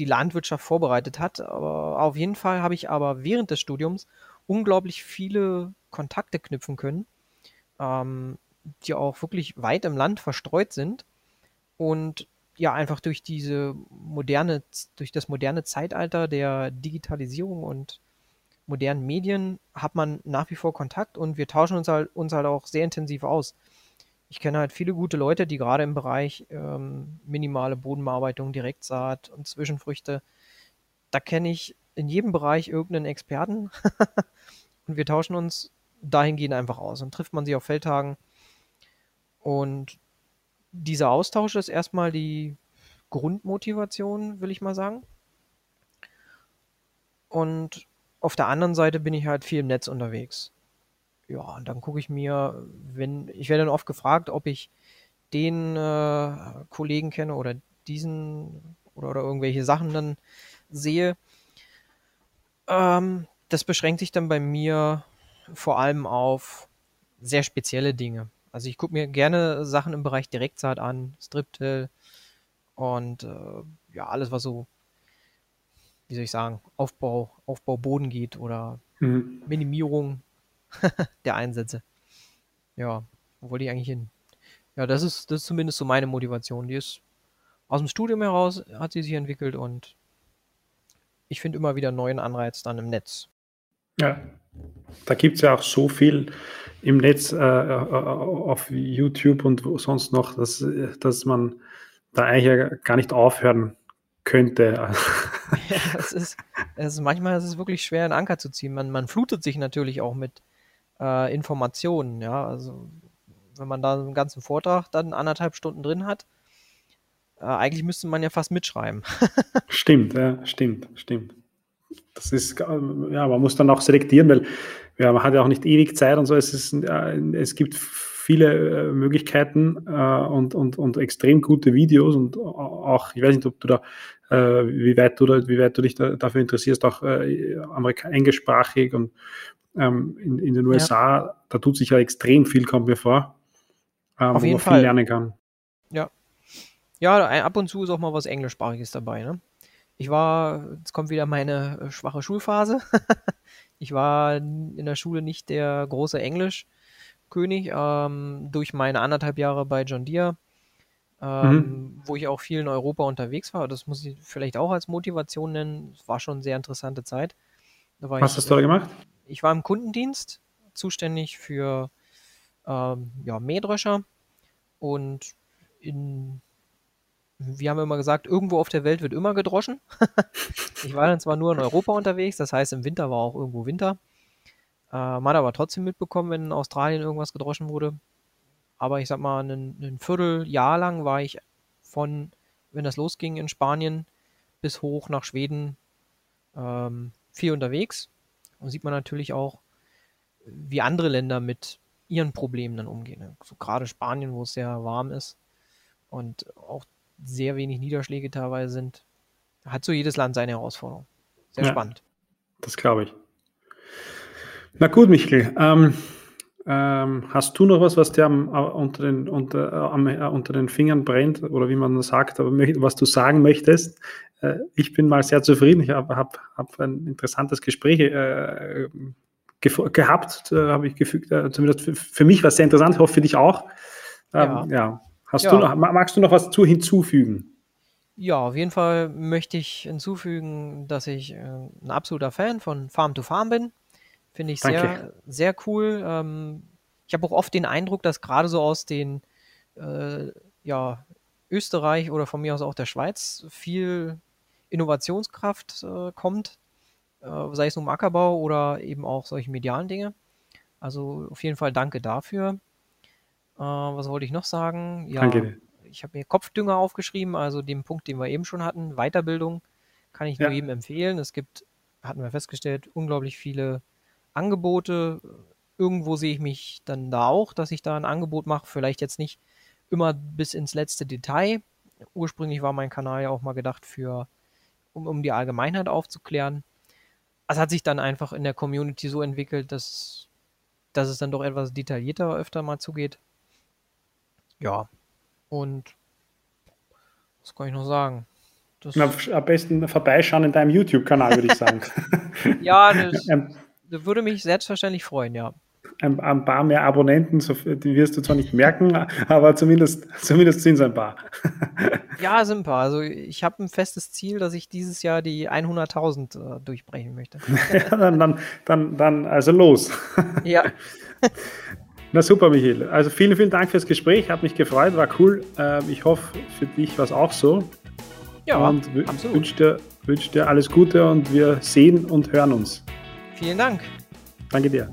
die Landwirtschaft vorbereitet hat, aber auf jeden Fall habe ich aber während des Studiums unglaublich viele Kontakte knüpfen können, ähm, die auch wirklich weit im Land verstreut sind und ja einfach durch diese moderne, durch das moderne Zeitalter der Digitalisierung und modernen Medien hat man nach wie vor Kontakt und wir tauschen uns halt, uns halt auch sehr intensiv aus ich kenne halt viele gute Leute, die gerade im Bereich ähm, minimale Bodenbearbeitung, Direktsaat und Zwischenfrüchte, da kenne ich in jedem Bereich irgendeinen Experten und wir tauschen uns dahingehend einfach aus. Und trifft man sie auf Feldtagen. Und dieser Austausch ist erstmal die Grundmotivation, will ich mal sagen. Und auf der anderen Seite bin ich halt viel im Netz unterwegs. Ja, und dann gucke ich mir, wenn, ich werde dann oft gefragt, ob ich den äh, Kollegen kenne oder diesen oder, oder irgendwelche Sachen dann sehe. Ähm, das beschränkt sich dann bei mir vor allem auf sehr spezielle Dinge. Also ich gucke mir gerne Sachen im Bereich Direktsaat an, Striptill und äh, ja, alles, was so, wie soll ich sagen, Aufbau, Aufbau Boden geht oder mhm. Minimierung der Einsätze. Ja, wo wollte ich eigentlich hin? Ja, das ist, das ist zumindest so meine Motivation. Die ist aus dem Studium heraus, hat sie sich entwickelt und ich finde immer wieder neuen Anreiz dann im Netz. Ja, da gibt es ja auch so viel im Netz, äh, äh, auf YouTube und sonst noch, dass, dass man da eigentlich gar nicht aufhören könnte. ja, es ist, es ist, manchmal ist es wirklich schwer, einen Anker zu ziehen. Man, man flutet sich natürlich auch mit äh, Informationen, ja. Also wenn man da einen ganzen Vortrag dann anderthalb Stunden drin hat, äh, eigentlich müsste man ja fast mitschreiben. stimmt, ja, stimmt, stimmt. Das ist, ja, man muss dann auch selektieren, weil ja, man hat ja auch nicht ewig Zeit und so. Es, ist, es gibt viele äh, Möglichkeiten äh, und, und, und extrem gute Videos und auch, ich weiß nicht, ob du da, äh, wie, weit du da, wie weit du dich da, dafür interessierst, auch äh, englischsprachig und ähm, in, in den USA, ja. da tut sich ja extrem viel, kommt mir vor, ähm, Auf wo jeden man Fall. viel lernen kann. Ja. Ja, ab und zu ist auch mal was Englischsprachiges dabei, ne? Ich war, jetzt kommt wieder meine äh, schwache Schulphase. ich war in der Schule nicht der große Englischkönig. Ähm, durch meine anderthalb Jahre bei John Deere, ähm, mhm. wo ich auch viel in Europa unterwegs war. Das muss ich vielleicht auch als Motivation nennen. Es war schon eine sehr interessante Zeit. Was ich, hast du da gemacht? Ich war im Kundendienst, zuständig für ähm, ja, Mähdröscher und in wir haben immer gesagt, irgendwo auf der Welt wird immer gedroschen. ich war dann zwar nur in Europa unterwegs, das heißt im Winter war auch irgendwo Winter. Äh, man hat aber trotzdem mitbekommen, wenn in Australien irgendwas gedroschen wurde. Aber ich sag mal, ein, ein Vierteljahr lang war ich von, wenn das losging in Spanien, bis hoch nach Schweden ähm, viel unterwegs. Und sieht man natürlich auch, wie andere Länder mit ihren Problemen dann umgehen. So gerade Spanien, wo es sehr warm ist. Und auch sehr wenig Niederschläge teilweise sind. Hat so jedes Land seine Herausforderung. Sehr ja, spannend. Das glaube ich. Na gut, Michael. Ähm, ähm, hast du noch was, was dir am, äh, unter, den, unter, äh, am, äh, unter den Fingern brennt oder wie man sagt, aber was du sagen möchtest? Äh, ich bin mal sehr zufrieden. Ich habe hab, hab ein interessantes Gespräch äh, gehabt, äh, habe ich gefügt. zumindest für, für, mich war es sehr interessant, ich hoffe für dich auch. Ähm, ja. ja. Hast ja. du noch, magst du noch was zu hinzufügen? Ja, auf jeden Fall möchte ich hinzufügen, dass ich äh, ein absoluter Fan von Farm to Farm bin. Finde ich sehr, sehr cool. Ähm, ich habe auch oft den Eindruck, dass gerade so aus den äh, ja, Österreich oder von mir aus auch der Schweiz viel Innovationskraft äh, kommt, äh, sei es um Ackerbau oder eben auch solche medialen Dinge. Also auf jeden Fall danke dafür. Äh, was wollte ich noch sagen? Ja, Danke. ich habe mir Kopfdünger aufgeschrieben, also den Punkt, den wir eben schon hatten, Weiterbildung, kann ich nur ja. jedem empfehlen. Es gibt, hatten wir festgestellt, unglaublich viele Angebote. Irgendwo sehe ich mich dann da auch, dass ich da ein Angebot mache, vielleicht jetzt nicht immer bis ins letzte Detail. Ursprünglich war mein Kanal ja auch mal gedacht für, um, um die Allgemeinheit aufzuklären. Es hat sich dann einfach in der Community so entwickelt, dass, dass es dann doch etwas detaillierter öfter mal zugeht. Ja, und was kann ich noch sagen? Das Na, am besten vorbeischauen in deinem YouTube-Kanal, würde ich sagen. ja, das, ähm, das, würde mich selbstverständlich freuen, ja. Ein, ein, paar mehr Abonnenten, so, die wirst du zwar nicht merken, aber zumindest, zumindest sind es ein paar. ja, sind ein paar. Also ich habe ein festes Ziel, dass ich dieses Jahr die 100.000 äh, durchbrechen möchte. ja, dann, dann, dann, dann, also los. ja. Na super, Michael. Also vielen, vielen Dank fürs Gespräch. Hat mich gefreut, war cool. Ähm, ich hoffe, für dich war es auch so. Ja, und wünsche dir, wünsch dir alles Gute und wir sehen und hören uns. Vielen Dank. Danke dir.